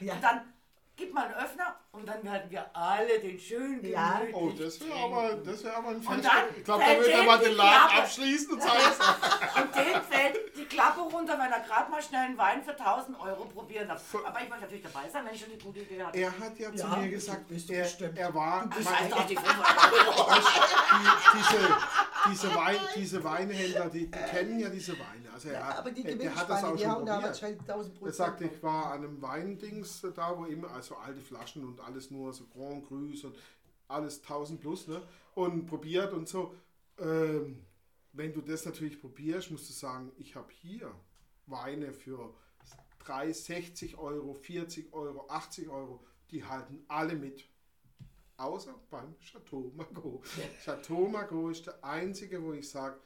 Ja. Und dann gib mal einen Öffner und dann werden wir alle den schönen Ja. gemütlich Oh, das wäre aber, das wär aber ein Fest. dann Ich glaube, da würde man den Laden Klappe. abschließen und sagen, Und dem fällt die Klappe runter, wenn er gerade mal schnell einen Wein für 1000 Euro probieren darf. Aber ich möchte natürlich dabei sein, wenn ich schon die gute Idee hatte. Er hat ja zu Ja, mir gesagt, bist du er, er war weiß doch die 500 Euro. die, diese, diese, Wein, diese Weinhändler, die, die kennen ja diese Weine. Also er, Ja, aber die er, der hat das auch die schon probiert. wahrscheinlich 1000 Er sagte, ich war an einem Weindings da, wo immer, also alte Flaschen und alles nur so Grand Crus und alles 1000 plus, ne? Und probiert und so. Ähm, wenn du das natürlich probierst, musst du sagen, ich habe hier Weine für 3, 60 Euro, 40 Euro, 80 Euro, die halten alle mit. Außer beim Chateau Margaux. Chateau Margaux ist der einzige, wo ich sage,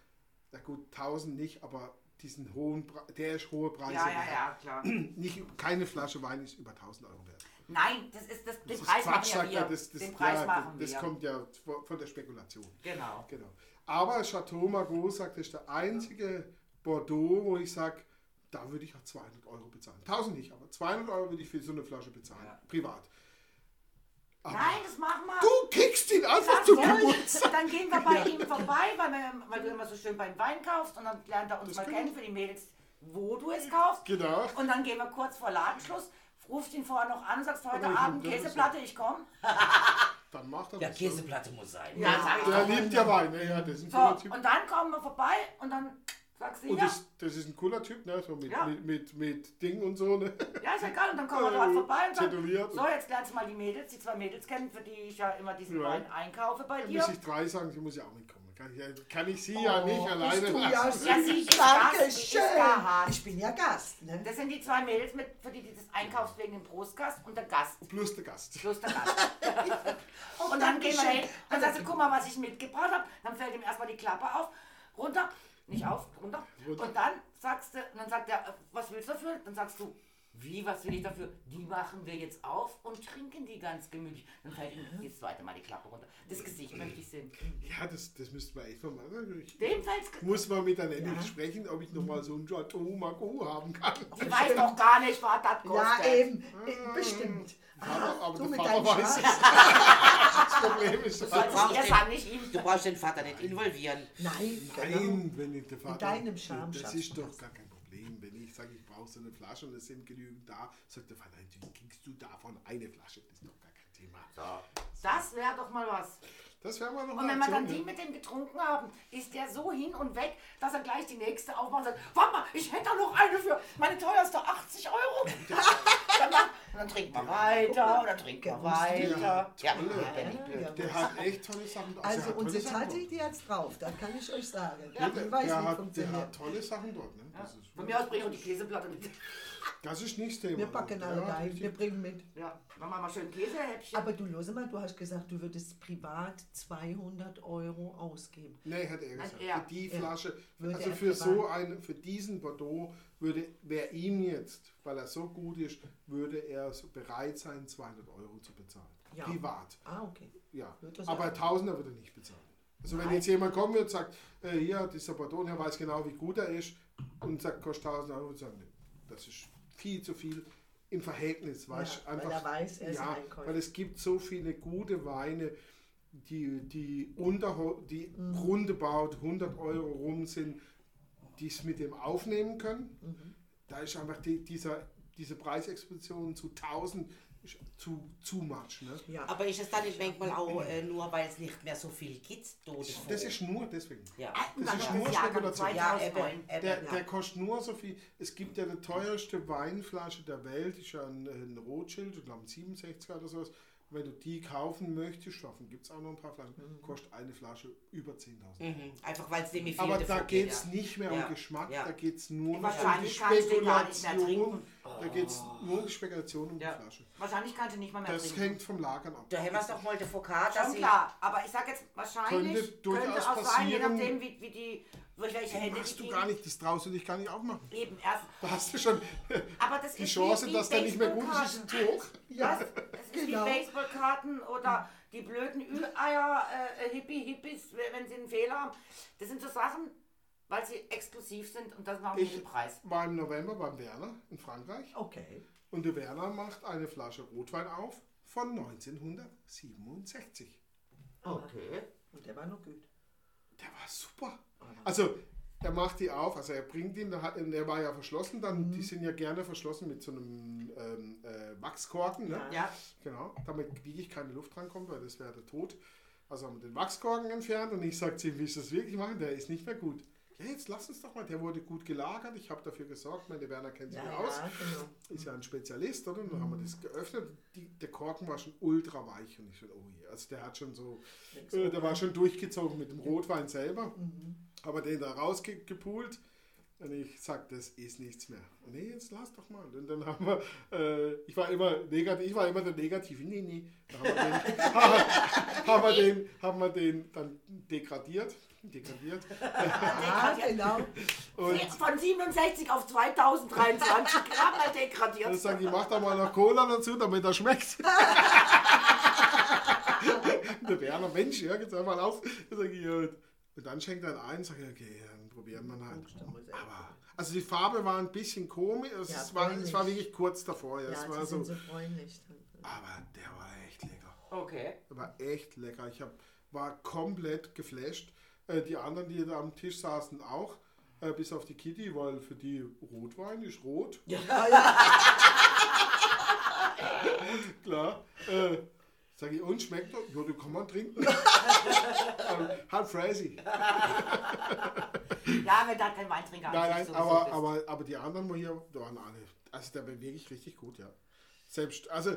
na gut, 1000 nicht, aber diesen hohen, Pre der ist hohe Preise Ja, ja, ja, klar. nicht, keine Flasche Wein ist über 1000 Euro wert. Nein, das ist das, den Das ist Preis Quatsch, machen ja wir. Das, das, den Preis ja, machen das wir. kommt ja von der Spekulation. Genau. Genau. Aber Chateau Margaux sagt, das ist der einzige Bordeaux, wo ich sage, da würde ich auch 200 Euro bezahlen. 1000 nicht, aber 200 Euro würde ich für so eine Flasche bezahlen. Ja. Privat. Aber Nein, das machen wir. du kriegst ihn einfach Ach, zum ja, Geburtstag. Dann gehen wir bei ihm vorbei, weil, wir, weil du immer so schön beim Wein kaufst und dann lernt er uns Das mal kennen für die Mädels, wo du es kaufst. Genau. Und dann gehen wir kurz vor Ladenschluss, rufst ihn vorher noch an und sagst, heute ich Abend Käseplatte, ich komme. Dann macht er Ja, das. Käseplatte muss sein. Ja, sag ich Der liebt ja Wein. Ja, ja, das ist ein So, cooler Typ. und dann kommen wir vorbei und dann sagst du, Und ja, das, das ist ein cooler Typ, ne? So mit, Ja. mit, mit, mit Ding und so. Ne? ja, ist egal. Und dann kommen wir dort vorbei und sagen, so, jetzt lernst du mal die Mädels, die zwei Mädels kennen, für die ich ja immer diesen Ja. Wein einkaufe bei Dann dir. muss ich drei sagen, sie muss ja auch mitkommen. Kann ich, sie ja nicht Oh, alleine lassen. ja so Ja, sie ist Danke Gast, sie ist schön. Gast. Ich bin ja Gast, ne? Das sind die zwei Mädels, mit, für die du das einkaufst wegen dem Brustgast und der Gast. Plus der Gast. Plus der Gast. Oh, Und dann danke gehen wir hin, dann sagst du, guck mal, was ich mitgebracht habe. Dann fällt ihm erstmal die Klappe auf, runter, nicht auf, runter. Runter. Und dann sagst du, und dann sagt er, äh, was willst du dafür? Dann sagst du, wie, was will ich dafür? Die machen wir jetzt auf und trinken die ganz gemütlich. Dann fällt ihm das zweite Mal die Klappe runter. Das Gesicht möchte ich sehen. Ja, das, das müssten wir echt mal machen. Ich Dem fällt's. muss mal mit der Nanny sprechen, ob ich nochmal so ein Chateau Margaux haben kann. Die weiß doch gar nicht, was das Ja, kostet. eben, äh, bestimmt. Aber, aber du der mit Vater weiß es. Das Problem ist, Soll brauchst den- nicht. Du brauchst den Vater nicht involvieren. Nein, genau. Nein, wenn ich der Vater. deinem Charme, Das ist doch gar kein Problem. Wenn ich sage, ich brauche so eine Flasche und es sind genügend da, sagt der Vater, dann kriegst du davon eine Flasche. Das ist doch gar kein Thema. Das wäre doch mal was. Das wäre mal noch Und wenn wir dann die ja. mit dem getrunken haben, ist der so hin und weg, dass er gleich die nächste aufmacht und sagt, warte mal, ich hätte da noch eine für meine teuerste 80 Euro. dann, macht, und dann trinken wir weiter und dann trinken wir weiter. Ja, tolle. ich blöd. Ja, Der hat echt tolle Sachen dort. Also der hat unsere dort. die hat's drauf, das kann ich euch sagen. Ja, der, weiß, der, hat, der hat tolle Sachen dort. Ne? Das, ist, Von mir aus bringe ich auch die Käseplatte mit. Das ist nicht das Thema. Wir packen alle Ja, rein, richtig. wir bringen mit. Ja, machen wir mal schön Käsehäppchen. Aber du, los mal, du hast gesagt, du würdest privat 200 Euro ausgeben. Nee, hat er gesagt. er. Für die. Flasche, also er für so einen, für diesen Bordeaux würde, wäre ihm jetzt, weil er so gut ist, würde er so bereit sein, 200 Euro zu bezahlen. Ja. Privat. Ah, okay. Ja. Aber Tausender würde er nicht bezahlen. Also wenn Nein. jetzt jemand kommen wird und sagt, äh, hier, dieser Bordeaux, der weiß genau, wie gut er ist und sagt, kostet 1000 Euro, würde ich sagen, nee, das ist viel zu viel im Verhältnis. Weißt, Ja, weil er weiß, er ja, weil es gibt so viele gute Weine, die, die, unter, die Mhm. roundabout 100 Euro rum sind, die es mit dem aufnehmen können. Mhm. Da ist einfach die, dieser, diese Preisexplosion zu 1000 ist zu, zu much. Ne? Ja. Aber ist es dann nicht manchmal auch äh, nur, weil es nicht mehr so viel gibt? vor? Das ist nur deswegen. ja. Das ist nur Spekulation. Ja, 2009. eben, eben, Der, der kostet nur so viel. Es gibt ja die teuerste Weinflasche der Welt, ist ja ein, ein Rothschild, ich glaube ein 67er oder sowas. Wenn du die kaufen möchtest, davon gibt es auch noch ein paar Flaschen, kostet eine Flasche über 10.000. Mhm. Einfach weil es nicht mehr viel Aber da geht es ja. nicht mehr Ja. um Geschmack, Ja. da geht es nur noch um die Wahrscheinlich kannst du gar nicht mehr Spekulation. trinken. Da geht es nur um Spekulation um Ja. die Flasche. Wahrscheinlich kannst du nicht mal mehr Das trinken. hängt vom Lagern ab. Da haben wir es doch mal der Foucault, Schon sie... klar, aber ich sag jetzt wahrscheinlich Könnte könnte, durchaus auch sein, je nachdem wie, wie die durch welche Hände Machst du gar nicht, das traust du dich gar nicht aufmachen. Eben erst. Da hast du schon Aber das die ist Chance, wie, wie dass der nicht mehr gut ist, ist zu hoch. ja, Das, das ist genau. wie Baseballkarten oder die blöden Ü-Eier, äh, Hippie-Hippies, wenn sie einen Fehler haben. Das sind so Sachen, weil sie exklusiv sind und das machen wir Ich den Preis. war im November beim Werner in Frankreich Okay. und der Werner macht eine Flasche Rotwein auf von 1967. Okay. Und der war noch gut. Der war super. Also, er macht die auf, also er bringt ihn, der, war ja verschlossen, dann, die sind ja gerne verschlossen mit so einem ähm, äh, Wachskorken. Ne? Ja. Ja, Genau, damit wirklich keine Luft rankommt, weil das wäre der Tod. Also haben wir den Wachskorken entfernt und ich sage zu ihm, wie ich das wirklich machen? Der ist nicht mehr gut. Ja, jetzt lass uns doch mal, der wurde gut gelagert, ich habe dafür gesorgt, meine Werner kennt sich Ja, ja, aus, genau. ist ja ein Spezialist, oder? Und dann haben wir das geöffnet, die, der Korken war schon ultra weich und ich so, oh je, also der hat schon so, äh, der war schon durchgezogen mit dem Rotwein selber, aber den da rausgepult und ich sag, das ist nichts mehr. Nee, jetzt lass doch mal. Und dann haben wir, äh, ich war immer negativ, ich war immer der Negative. Nee, nee. Da haben wir den, haben wir den, haben wir den dann degradiert degradiert. Ah, genau. Und Von 67 auf 2023 gerade mal dann degradiert. sage ich, mach da mal noch Cola dazu, damit er schmeckt. der Werner, Mensch, ja, jetzt hör mal auf. Dann sag ich, ja. Und dann schenkt er ein, sage ich, okay, dann probieren wir halt. Aber, also die Farbe war ein bisschen komisch, es, Ja, war, es war wirklich kurz davor. Ja, Ja, es war so, sind so bräunlich. aber der war echt lecker. Okay. Der war echt lecker. Ich hab, war komplett geflasht. Äh, die anderen, die da am Tisch saßen, auch. Äh, bis auf die Kitty, weil für die Rotwein ist rot. Klar. Äh, sag ich, und schmeckt er? Ja, den kann man trinken. Ähm, Halb crazy. Ja, wenn da kein Weintrinker Nein, nein, aber, bist. aber, aber die anderen mal hier, da waren alle. Also der war wirklich richtig gut, ja. Selbst, also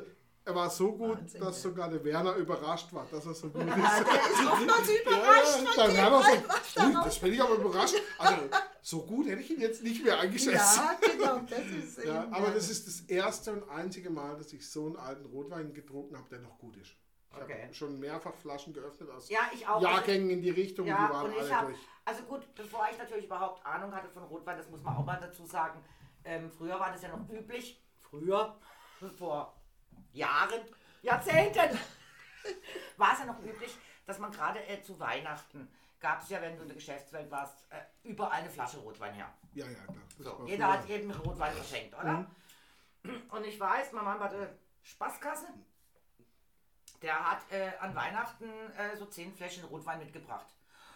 er war so gut, Wahnsinn, dass sogar der Werner überrascht war, dass er so gut ist. Ja, der ist oftmals überrascht ja, von Werner so, das bin ich aber überrascht. Also so gut hätte ich ihn jetzt nicht mehr eingeschätzt. Ja, genau, das ist Ja, aber das ist das erste und einzige Mal, dass ich so einen alten Rotwein getrunken habe, der noch gut ist. Ich Okay. habe schon mehrfach Flaschen geöffnet aus Ja, ich auch. Jahrgängen in die Richtung, Ja, die waren und ich alle habe, durch. also gut, bevor ich natürlich überhaupt Ahnung hatte von Rotwein, das muss man auch mal dazu sagen, ähm, früher war das ja noch üblich, früher, vor Jahren, Jahrzehnten, war es ja noch üblich, dass man gerade äh, zu Weihnachten, gab es ja, wenn du in der Geschäftswelt warst, äh, überall eine Flasche Rotwein her. Ja, ja, klar. So, jeder hat jedem Rotwein verschenkt, oder? Und ich weiß, mein Mann hatte Spaßkasse. Der hat äh, an Weihnachten äh, so zehn Fläschchen Rotwein mitgebracht.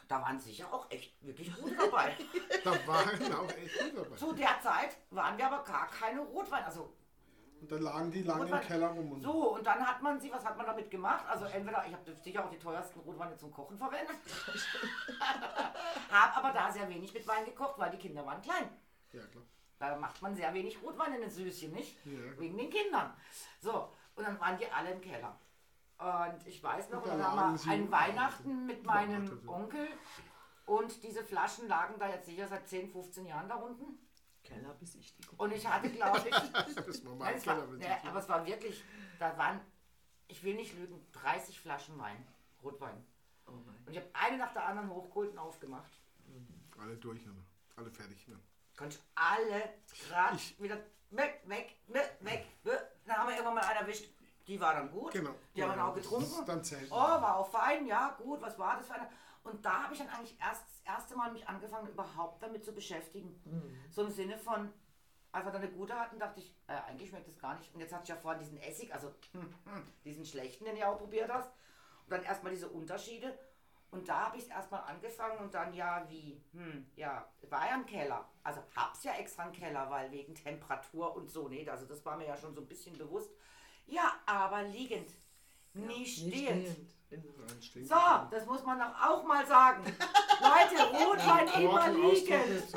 Da waren sicher auch echt wirklich gute dabei. Da waren auch echt gut dabei. Zu der Zeit waren wir aber gar keine Rotwein. Also Und dann lagen die lange im Keller rum. Und so, und dann hat man sie, was hat man damit gemacht? Also entweder, ich habe sicher auch die teuersten Rotweine zum Kochen verwendet. habe aber da sehr wenig mit Wein gekocht, weil die Kinder waren klein. Ja, klar. Da macht man sehr wenig Rotwein in den Süßchen, nicht? Ja. Wegen den Kindern. So, und dann waren die alle im Keller. Und ich weiß noch, da wir ein Weihnachten mit meinem. Onkel. Und diese Flaschen lagen da jetzt sicher seit 10, 15 Jahren da unten. Kellerbesichtigung. Und ich hatte, glaube ich, Das war Nein, mein es war, Keller. wenn ne, aber es war wirklich, da waren, ich will nicht lügen, 30 Flaschen Wein, Rotwein. Oh. Und ich habe eine nach der anderen hochgeholt und aufgemacht. Alle durch, ne? alle fertig. Ne? Konnte alle gerade wieder weg, weg, weg, weg. Dann haben wir irgendwann mal einen erwischt. Die war dann gut. Genau. Die haben Ja, dann auch getrunken. dann zählt. Oh, war auch fein, ja, gut, was war das für eine? Und da habe ich dann eigentlich erst das erste Mal mich angefangen, überhaupt damit zu beschäftigen. So im Sinne von, als wir dann eine gute hatten, dachte ich, äh, eigentlich schmeckt das gar nicht. Und jetzt hatte ich ja vorhin diesen Essig, also diesen schlechten, den du auch probiert hast. Und dann erstmal diese Unterschiede. Und da habe ich es erstmal angefangen und dann ja, wie, hm, ja, war ja im Keller. Also hab's ja extra im Keller, weil wegen Temperatur und so, nee, also das war mir ja schon so ein bisschen bewusst. Ja, aber liegend, nie Nicht stehend. stehend. So, das muss man doch auch mal sagen. Leute, Rotwein immer liegend.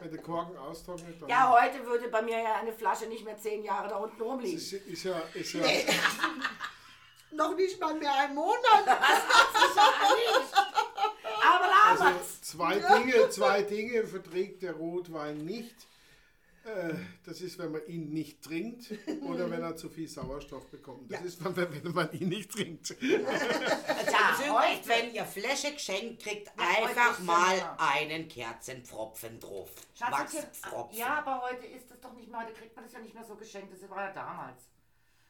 Wenn der Korken austrocknet, dann Ja, heute würde bei mir ja eine Flasche nicht mehr zehn Jahre da unten Das rumliegen. ist, ist ja, ist ja, Noch nicht mal mehr ein Monat. Aber also damals. zwei Dinge, zwei Dinge verträgt der Rotwein nicht. Äh, Das ist, wenn man ihn nicht trinkt oder wenn er zu viel Sauerstoff bekommt. Das ist, wenn, man ihn nicht trinkt. Ja, Zündigt, heute. wenn ihr Fläche geschenkt kriegt, Ja, einfach mal ja- einen Kerzenpfropfen drauf. Schatzi, Wachspfropfen. ja, aber heute ist das doch nicht mehr, heute kriegt man das ja nicht mehr so geschenkt, das war ja damals.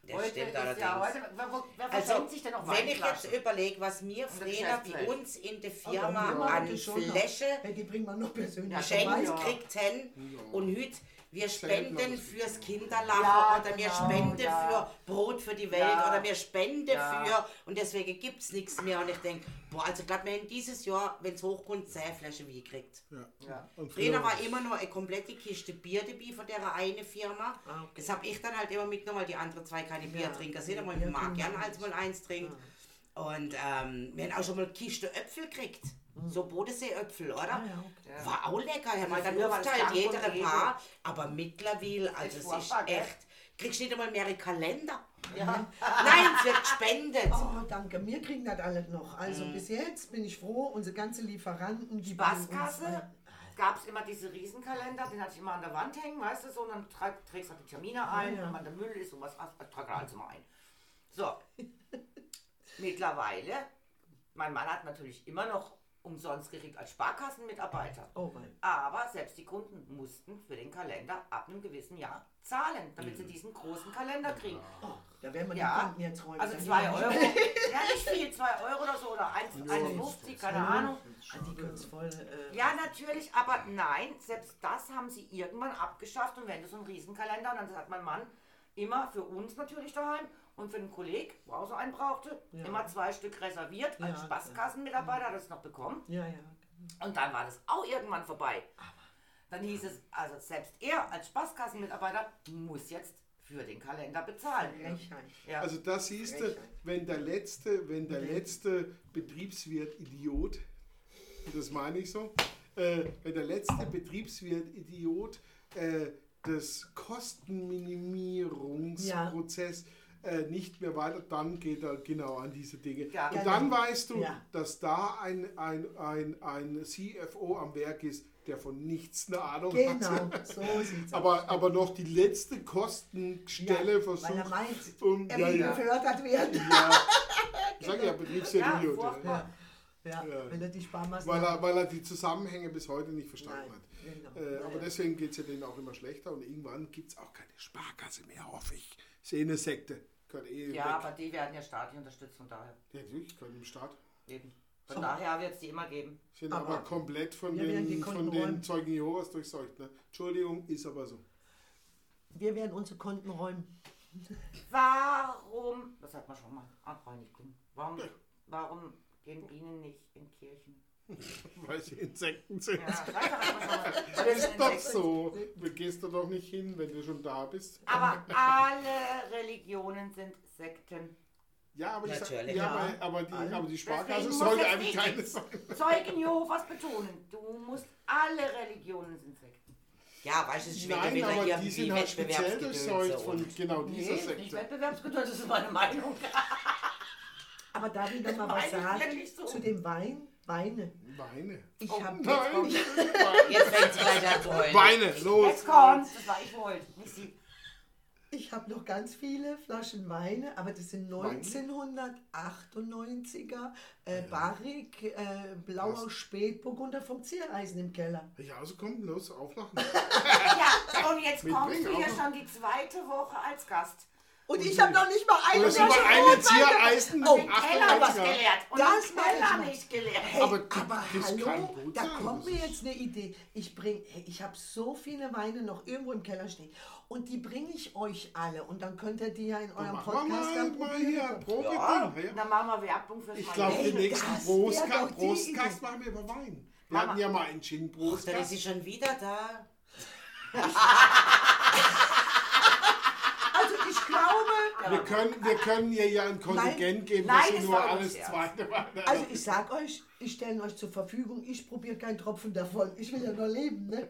das heute stimmt allerdings. ja, heute, wer, wer, Also, sich denn noch wenn ich jetzt überlege, was mir Geschäftswelt. bei uns in der Aber Firma an. Fläche Hey, die bringen wir noch persönlich Ja, geschenkt Ja. kriegten und heute wir spenden fürs Kinderlachen Ja, oder wir genau, spenden ja. für Brot für die Welt Ja. oder wir spenden Ja. für und deswegen gibt es nichts mehr und ich denke, boah, also glaub mir, dieses Jahr, wenn es hochkommt, 10 Flaschen Wein kriegt. Ja. Früher war immer noch eine komplette Kiste Bier dabei von der eine Firma. Ah, okay. Das habe ich dann halt immer mitgenommen, weil die anderen zwei keine Biertrinker sind. Aber Bier ich mag trinken gern wir als mal eins trinkt. Und ähm, wir haben auch schon mal Kiste Äpfel gekriegt. So Bodenseeäpfel, oder? Ah, ja. War auch lecker. Ja, mal dann aufteilt gang jeder ein paar. Aber mittlerweile, also es ist echt. Kriegst nicht einmal mehr einen Kalender. Ja. Nein, es wird gespendet. Oh, danke. Wir kriegen das alles noch. Also Mhm. bis jetzt bin ich froh, unsere ganzen Lieferanten, die Spaßkasse gab es immer diese Riesenkalender, den hatte ich immer an der Wand hängen, weißt du, so, und dann trag, trägst du die Termine ein, ja. wenn man der Müll ist und was, was trag alles immer ein. So, mittlerweile, mein Mann hat natürlich immer noch umsonst gekriegt als Sparkassenmitarbeiter. Oh mein. Aber selbst die Kunden mussten für den Kalender ab einem gewissen Jahr zahlen, damit sie diesen großen Kalender kriegen. Oh, da werden wir die Ja, Kunden jetzt räumen. also Dann 2 die- Euro. Ja, nicht viel, 2 Euro oder so oder 1 1,50, keine Ahnung. Ah, die können es voll. Äh, Ja, natürlich, aber nein, selbst das haben sie irgendwann abgeschafft. Und wenn du so einen Riesenkalender, dann hat mein Mann immer für uns natürlich daheim und für den Kollegen, wo auch so einen brauchte, Ja. immer zwei Stück reserviert. Als Ja, Spaßkassenmitarbeiter hat er es noch bekommen. ja, ja. Und dann war das auch irgendwann vorbei. Dann hieß es, also selbst er als Spaßkassenmitarbeiter muss jetzt für den Kalender bezahlen. Ja. Also da siehst du, Frechheit. wenn der letzte, wenn der letzte Betriebswirt Idiot, das meine ich so, äh, wenn der letzte Betriebswirt Idiot äh, das Kostenminimierungsprozess äh, nicht mehr weiter, dann geht er genau an diese Dinge. Ja. Und dann weißt du, Ja. dass da ein, ein, ein, ein CFO am Werk ist, der von nichts eine Ahnung Genau, hat. so sieht's aus. Aber, aber noch die letzte Kostenstelle ja, versucht. Weil er meint, um, er ja, will ja. gefördert werden. Ja, ich sage ja, Betriebsservice. Ja, furchtbar. Ja, Ja. wenn er die Sparmaßnahmen... weil, er, weil er die Zusammenhänge bis heute nicht verstanden Nein, hat. genau. Äh, aber deswegen geht es ja denen auch immer schlechter und irgendwann gibt es auch keine Sparkasse mehr, hoffe ich. Ist eh eine Sekte. Gehört eh Ja, weg. aber die werden ja staatlich unterstützt, von daher. Ja, natürlich, gehört im Staat. Eben. Von daher wird es die immer geben. Sind Aber aber, komplett von den, von den. Zeugen Jehovas durchseucht. Ne? Entschuldigung, ist aber so. Wir werden unsere Konten räumen. Warum, das hat man schon mal, gucken. Warum, warum gehen Bienen nicht in Kirchen? Weil sie Insekten sind. Ja, das mal. Ist doch so. Du gehst da doch nicht hin, wenn du schon da bist. Aber alle Religionen sind Sekten. Ja, aber, ich sag, Natürlich. ja, Ja. aber, aber, die, aber die Sparkasse sollte eigentlich nicht keine sein. Zeugen Jehovas betonen, du musst, alle Religionen sind Sekten. Ja, weißt du, es ist Nein, wieder aber hier die wie sind halt speziell durchseucht von genau dieser Nee, nicht Sekte. Wettbewerbsgedöns, das ist meine Meinung. Aber darf ich noch mal was sagen so. zu dem Wein? Weine. Weine. Ich Oh, habe Nein, Jetzt fängt sie gleich an zu heulen. Weine, los. Jetzt kommt's, das war ich sie. Ich habe noch ganz viele Flaschen Weine, aber das sind 1998er äh, Barrique, äh, blauer Was? Spätburgunder vom Ziereisen im Keller. Ja, also komm, los, aufmachen. Ja, und jetzt Mit kommst Bring du hier schon die zweite Woche als Gast. Und ich habe noch nicht mal eine sind wir Flasche eine Ziereisen? Oh, Im Keller was 98er. gelehrt und Das Keller mal. nicht gelehrt. Hey, Aber aber, das kann hallo, gut da sein, kommt mir jetzt eine Idee. Ich bring, hey, ich habe so viele Weine noch irgendwo im Keller stehen und die bringe ich euch alle und dann könnt ihr die ja in eurem Machen wir Podcast mal, dann mal probieren. hier, Probe. Ja, Ja. dann machen wir Werbung fürs Ich glaube, den nächsten Prostkast machen wir über Wein. Wir Mama. hatten ja mal einen Gin Dann ist sie schon wieder da. Glaube, Wir können, wir können ihr ja ein Kontingent geben, Nein, dass sie nur alles zweite Wein also ich sag euch, ich stelle euch zur Verfügung, ich probiere keinen Tropfen davon. Ich will ja nur leben, ne?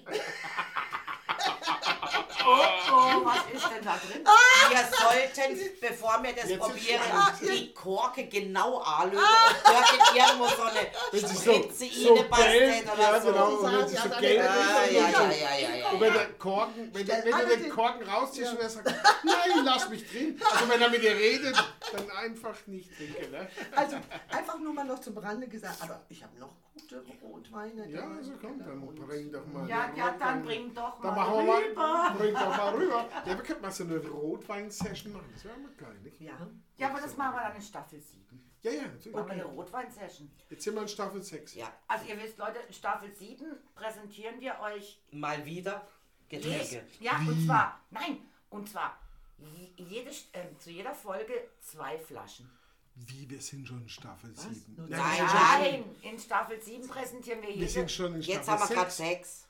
Oh, was ist denn da drin? Wir sollten, bevor wir das Jetzt probieren, spannend. die Korke genau anlösen und dort irgendwo so eine so, Spritze so reinbastelt oder ja so. genau, und wenn sie Ja, so dann- gelb Ja, Ja, ist, ja, dann- ja, ja, ja, ja. Und wenn der Korken, wenn, Stell wenn du den Korken rausziehst und er sagt, nein, lass mich drin. Also wenn er mit dir redet, dann einfach nicht trinken. Ne? Also einfach nur mal noch zum Rande gesagt, aber ich habe noch gute Rotweine. Ja, also komm, dann bring doch mal. Ja, ja, dann bring doch Dann mal machen wir mal, bring doch mal rüber. Ja, wir könnten mal so eine Rotwein-Session machen. Das wäre mal geil, nicht? Ja, Ja, aber das machen wir dann in Staffel 7. Ja, ja, natürlich. Machen wir eine Rotwein-Session. Jetzt sind wir in Staffel 6. Ja, Also ihr wisst, Leute, in Staffel 7 präsentieren wir euch mal wieder Getränke. Ja, und zwar, nein, und zwar je- jede, äh, zu jeder Folge zwei Flaschen. Wie, wir sind schon in Staffel 7. Nur Nein, Nein, in Staffel 7 präsentieren wir Wir jede. sind schon in Staffel Jetzt haben wir gerade 6. sechs.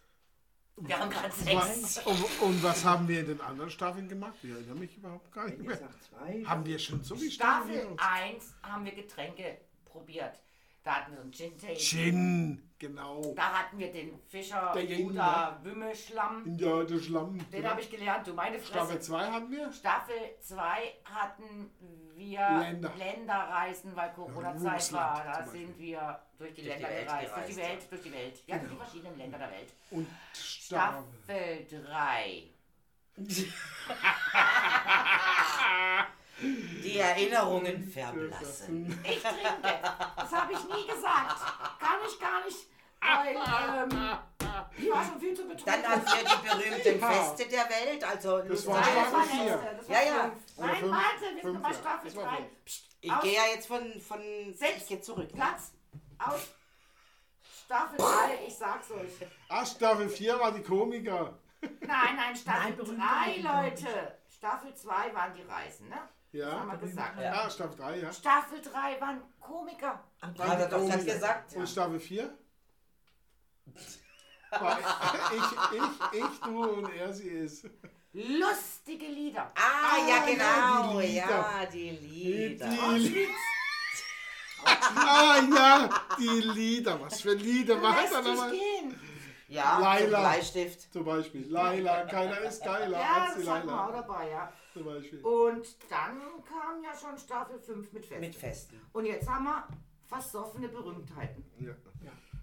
Wir haben gerade sechs. und, und was haben wir in den anderen Staffeln gemacht? Ich erinnere mich überhaupt gar nicht mehr. sagt zwei. Haben wir schon so Staffeln? Staffel hinter uns? 1 haben wir Getränke probiert. Da hatten wir so einen Gin Tasting. Gin, genau. Da hatten wir den Fischer Der Gin, Bruder Wümmelschlamm. Ja, der Schlamm. Den habe ich gelernt, du meine Staffel Fresse. 2 hatten wir. Staffel 2 hatten wir Länder. Länderreisen, weil Corona-Zeit Russland war. Da zum sind wir durch die Durch die Länder Welt gereist. Durch die gereist, Welt, durch die Welt. Ja, durch die verschiedenen Länder der Welt. Und Staffel. Staffel 3. Die Erinnerungen verblassen. Ich trinke. Das habe ich nie gesagt. Kann ich gar nicht. Weil, ähm, ich war schon viel zu betrunken. Dann haben wir die berühmten Feste der Welt, also Das war Nein, das war Staffel vier. letzte. Das war Ja, ja. fünf. Oder Nein, fünf. warte, wir sind Fünf, bei ja. Staffel Das war 3. fünf. ich Aus- gehe ja jetzt von, von Sechs. ich gehe zurück. Platz aus Staffel 3, ich sag's euch. Ah, Staffel 4 war die Komiker. Nein, nein, Nein, Staffel berühmte 3, Komiker. Leute. Staffel 2 waren die Reisen, ne? Das haben Ja. wir gesagt. Ah, Staffel 3, ja. Staffel 3 waren Komiker. Hat er doch gerade gesagt. Und Staffel 4? War ich, ich, ich, du und er, sie ist. Lustige Lieder. Ah, ja, Ah, genau. ja, die Lieder. Ja, die Lieder. Die, ah ja, die Lieder. Was für Lieder das Lässt dich nochmal? gehen. Ja, zum Laila. Bleistift. Zum Beispiel Laila, keiner ist geiler Ja, als die das hatten wir auch Laila. dabei, ja. Zum Beispiel. Und dann kam ja schon Staffel 5 mit Festen. Mit Festen. Und jetzt haben wir versoffene Berühmtheiten. Ja.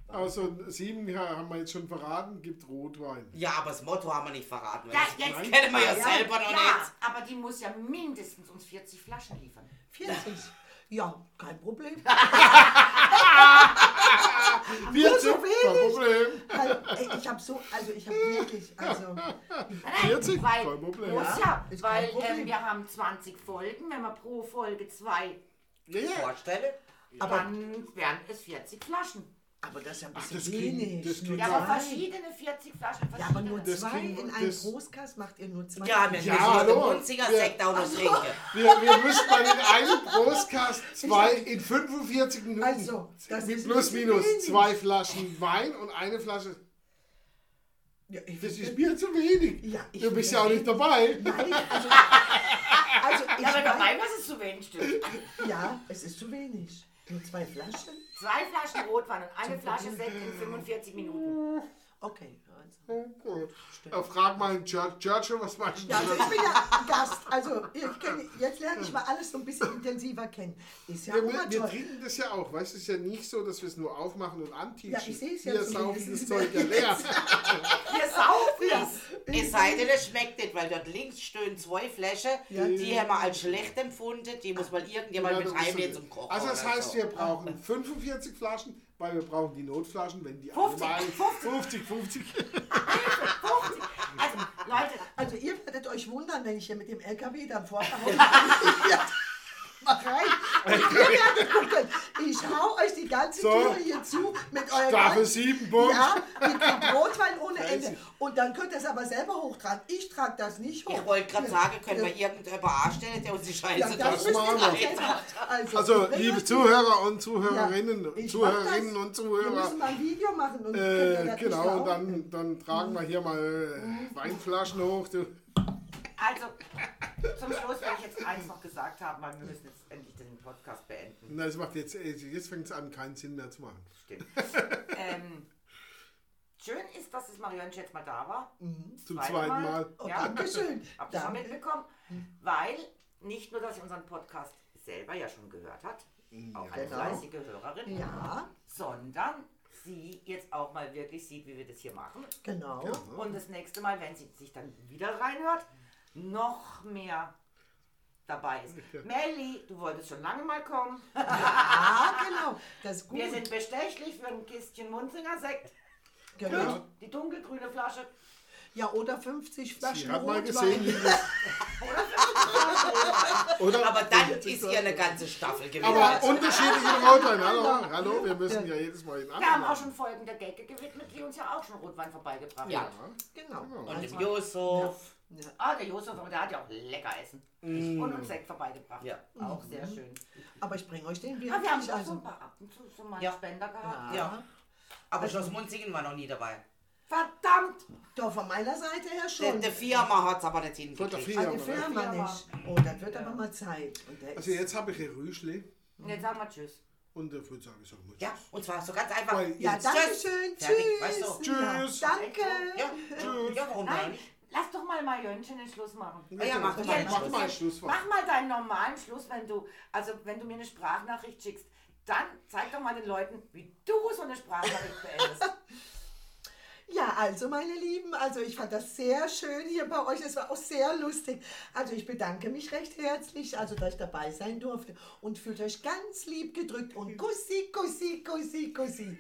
Also sieben ja, haben wir jetzt schon verraten, gibt Rotwein. Ja, aber das Motto haben wir nicht verraten. Ja, das jetzt kennen wir ja, ja, selber noch ja, nicht. aber die muss ja mindestens uns 40 Flaschen liefern. 40. Ja, kein Problem. 40, so kein wenig. Problem. Weil, ich habe so, also ich habe wirklich, also Nein, 40? Weil, Kein Problem. Muss Ja, ja, weil Problem. ähm, wir haben 20 Folgen. Wenn wir pro Folge zwei, Ja, ja. Vorstelle. Aber- dann wären es 40 Flaschen. Aber das ist ja ein Ach, bisschen das klingt- wenig. das Nur klingt- Ja, aber zwei. verschiedene 40 Flaschen. Ja, aber nur verschiedene. Das zwei in einem das- Großkast macht ihr nur zwei. Ja, wir Ja, müssen hallo. den Munzinger Sekt auch noch trinken. Wir, wir müssen dann in einem Brustcast zwei in 45 Minuten. Also, das mit ist plus minus wenig. zwei Flaschen Wein und eine Flasche. Ja, ich Das ist mir zu wenig. Ja, ich du bist ja auch nicht dabei. Nein, also, also ich Ja, aber dabei was es zu wenig stimmt. Ja, es ist zu wenig. Nur zwei Flaschen? Zwei Flaschen Rotwein und eine Flasche Sekt in 45 Minuten. Okay, also. Gut. Äh, Frag mal Chur- Churchill, was meinst du? Ja, also ich bin ja Gast. Also ich kenn, jetzt lerne ich mal alles so ein bisschen intensiver kennen. Ist ja Wir, auch wir, wir trinken das ja auch, weißt du? Es ist ja nicht so, dass wir es nur aufmachen und antischen. Ja, ich sehe es ja Wir saufen das Zeug ja leer. Wir saufen es. Es sei denn, es schmeckt nicht, weil dort links stehen zwei Flaschen, Ja. die haben wir als schlecht empfunden, die muss mal irgendjemand Ja, mit so. zum Kochen. Also das heißt, so. wir brauchen 45 Flaschen, weil wir brauchen die Notflaschen, wenn die 50, alle mal 50. 50, 50. Also, Leute, Also ihr werdet euch wundern, wenn ich hier mit dem LKW dann vorfahre. Mal rein. Und ihr werdet gucken. Ich hau euch die ganze So. Tür hier zu mit euren Staffel ganzen- 7, Punkt. Ja, kriegt Rotwein ohne. Ende. Und dann könnt ihr es aber selber hochtragen. Ich trage das nicht hoch. Ich wollte gerade sagen, können wir Ja. irgendjemanden anstellen, der uns die Scheiße Ja, das wir. selber. Also, Also, bring liebe Zuhörer und Zuhörerinnen, Ja, Zuhörerinnen das. und Wir Zuhörer, müssen mal ein Video machen und äh, das genau, und dann, dann tragen wir hier mal äh, Weinflaschen hoch. Du. Also, zum Schluss will ich jetzt eins noch gesagt haben, weil wir müssen jetzt endlich den Podcast beenden. Na, das macht jetzt, jetzt fängt es an, keinen Sinn mehr zu machen. Stimmt. ähm, schön ist, dass das Marionchen jetzt mal da war. Zum Zweite zweiten Mal. Oh, Ja. Dankeschön. Habt ihr schon mitbekommen? Weil nicht nur, dass sie unseren Podcast selber ja schon gehört hat, auch eine Genau. fleißige Hörerin, Ja, sondern sie jetzt auch mal wirklich sieht, wie wir das hier machen. genau. Und das nächste Mal, wenn sie sich dann wieder reinhört, noch mehr dabei ist. Melli, du wolltest schon lange mal kommen. Ah, genau. Das ist gut. Wir sind bestechlich für ein Kistchen Munzinger Sekt. genau. Die dunkelgrüne Flasche. Ja, oder 50 Sie Flaschen hat mal Rotwein. gesehen, wie das, oder? Aber dann ist hier eine ganze Staffel gewesen. Aber unterschiedliche Rotwein. Hallo, hallo, wir müssen ja jedes Mal in Wir haben auch schon Folgen der Gecke gewidmet, die uns ja auch schon Rotwein vorbeigebracht Ja. haben. Genau. Und dem Yusuf. Ja. Ah, der Josef, aber der hat ja auch lecker Essen. Und uns Sekt vorbeigebracht. Ja. Auch sehr schön. Aber ich bringe euch den Ah, wir haben auch so Also, ein paar ab und zu so mal Ja. Spender gehabt. Ja. Aber Schloss Munzingen war noch nie dabei. Verdammt! doch, von meiner Seite her Der, schon. der Firma hat es aber nicht Von der hingekriegt. Ah, die Firma. Firma Firma. nicht. Oh, das wird aber mal Zeit. Und der Also jetzt habe ich ein Rüschle Und jetzt sagen wir Tschüss. und der würde sagen, so muss. Ja, und zwar so ganz einfach. Weil ja, danke Tschüss. schön. Fertig, Tschüss. weißt du? Tschüss. Ja, danke. Ja, ja warum Nein, nicht? Lass doch mal Marionchen den Schluss machen. Ja, ja mach, mal, ja, mach, mal Schluss. Mach mal deinen normalen Schluss, wenn du, also wenn du mir eine Sprachnachricht schickst, dann zeig doch mal den Leuten, wie du so eine Sprachnachricht beendest. Ja, also meine Lieben, also ich fand das sehr schön hier bei euch. Es war auch sehr lustig. Also ich bedanke mich recht herzlich, also dass ich dabei sein durfte und fühlt euch ganz lieb gedrückt und Kussi, Kussi, Kussi, Kussi.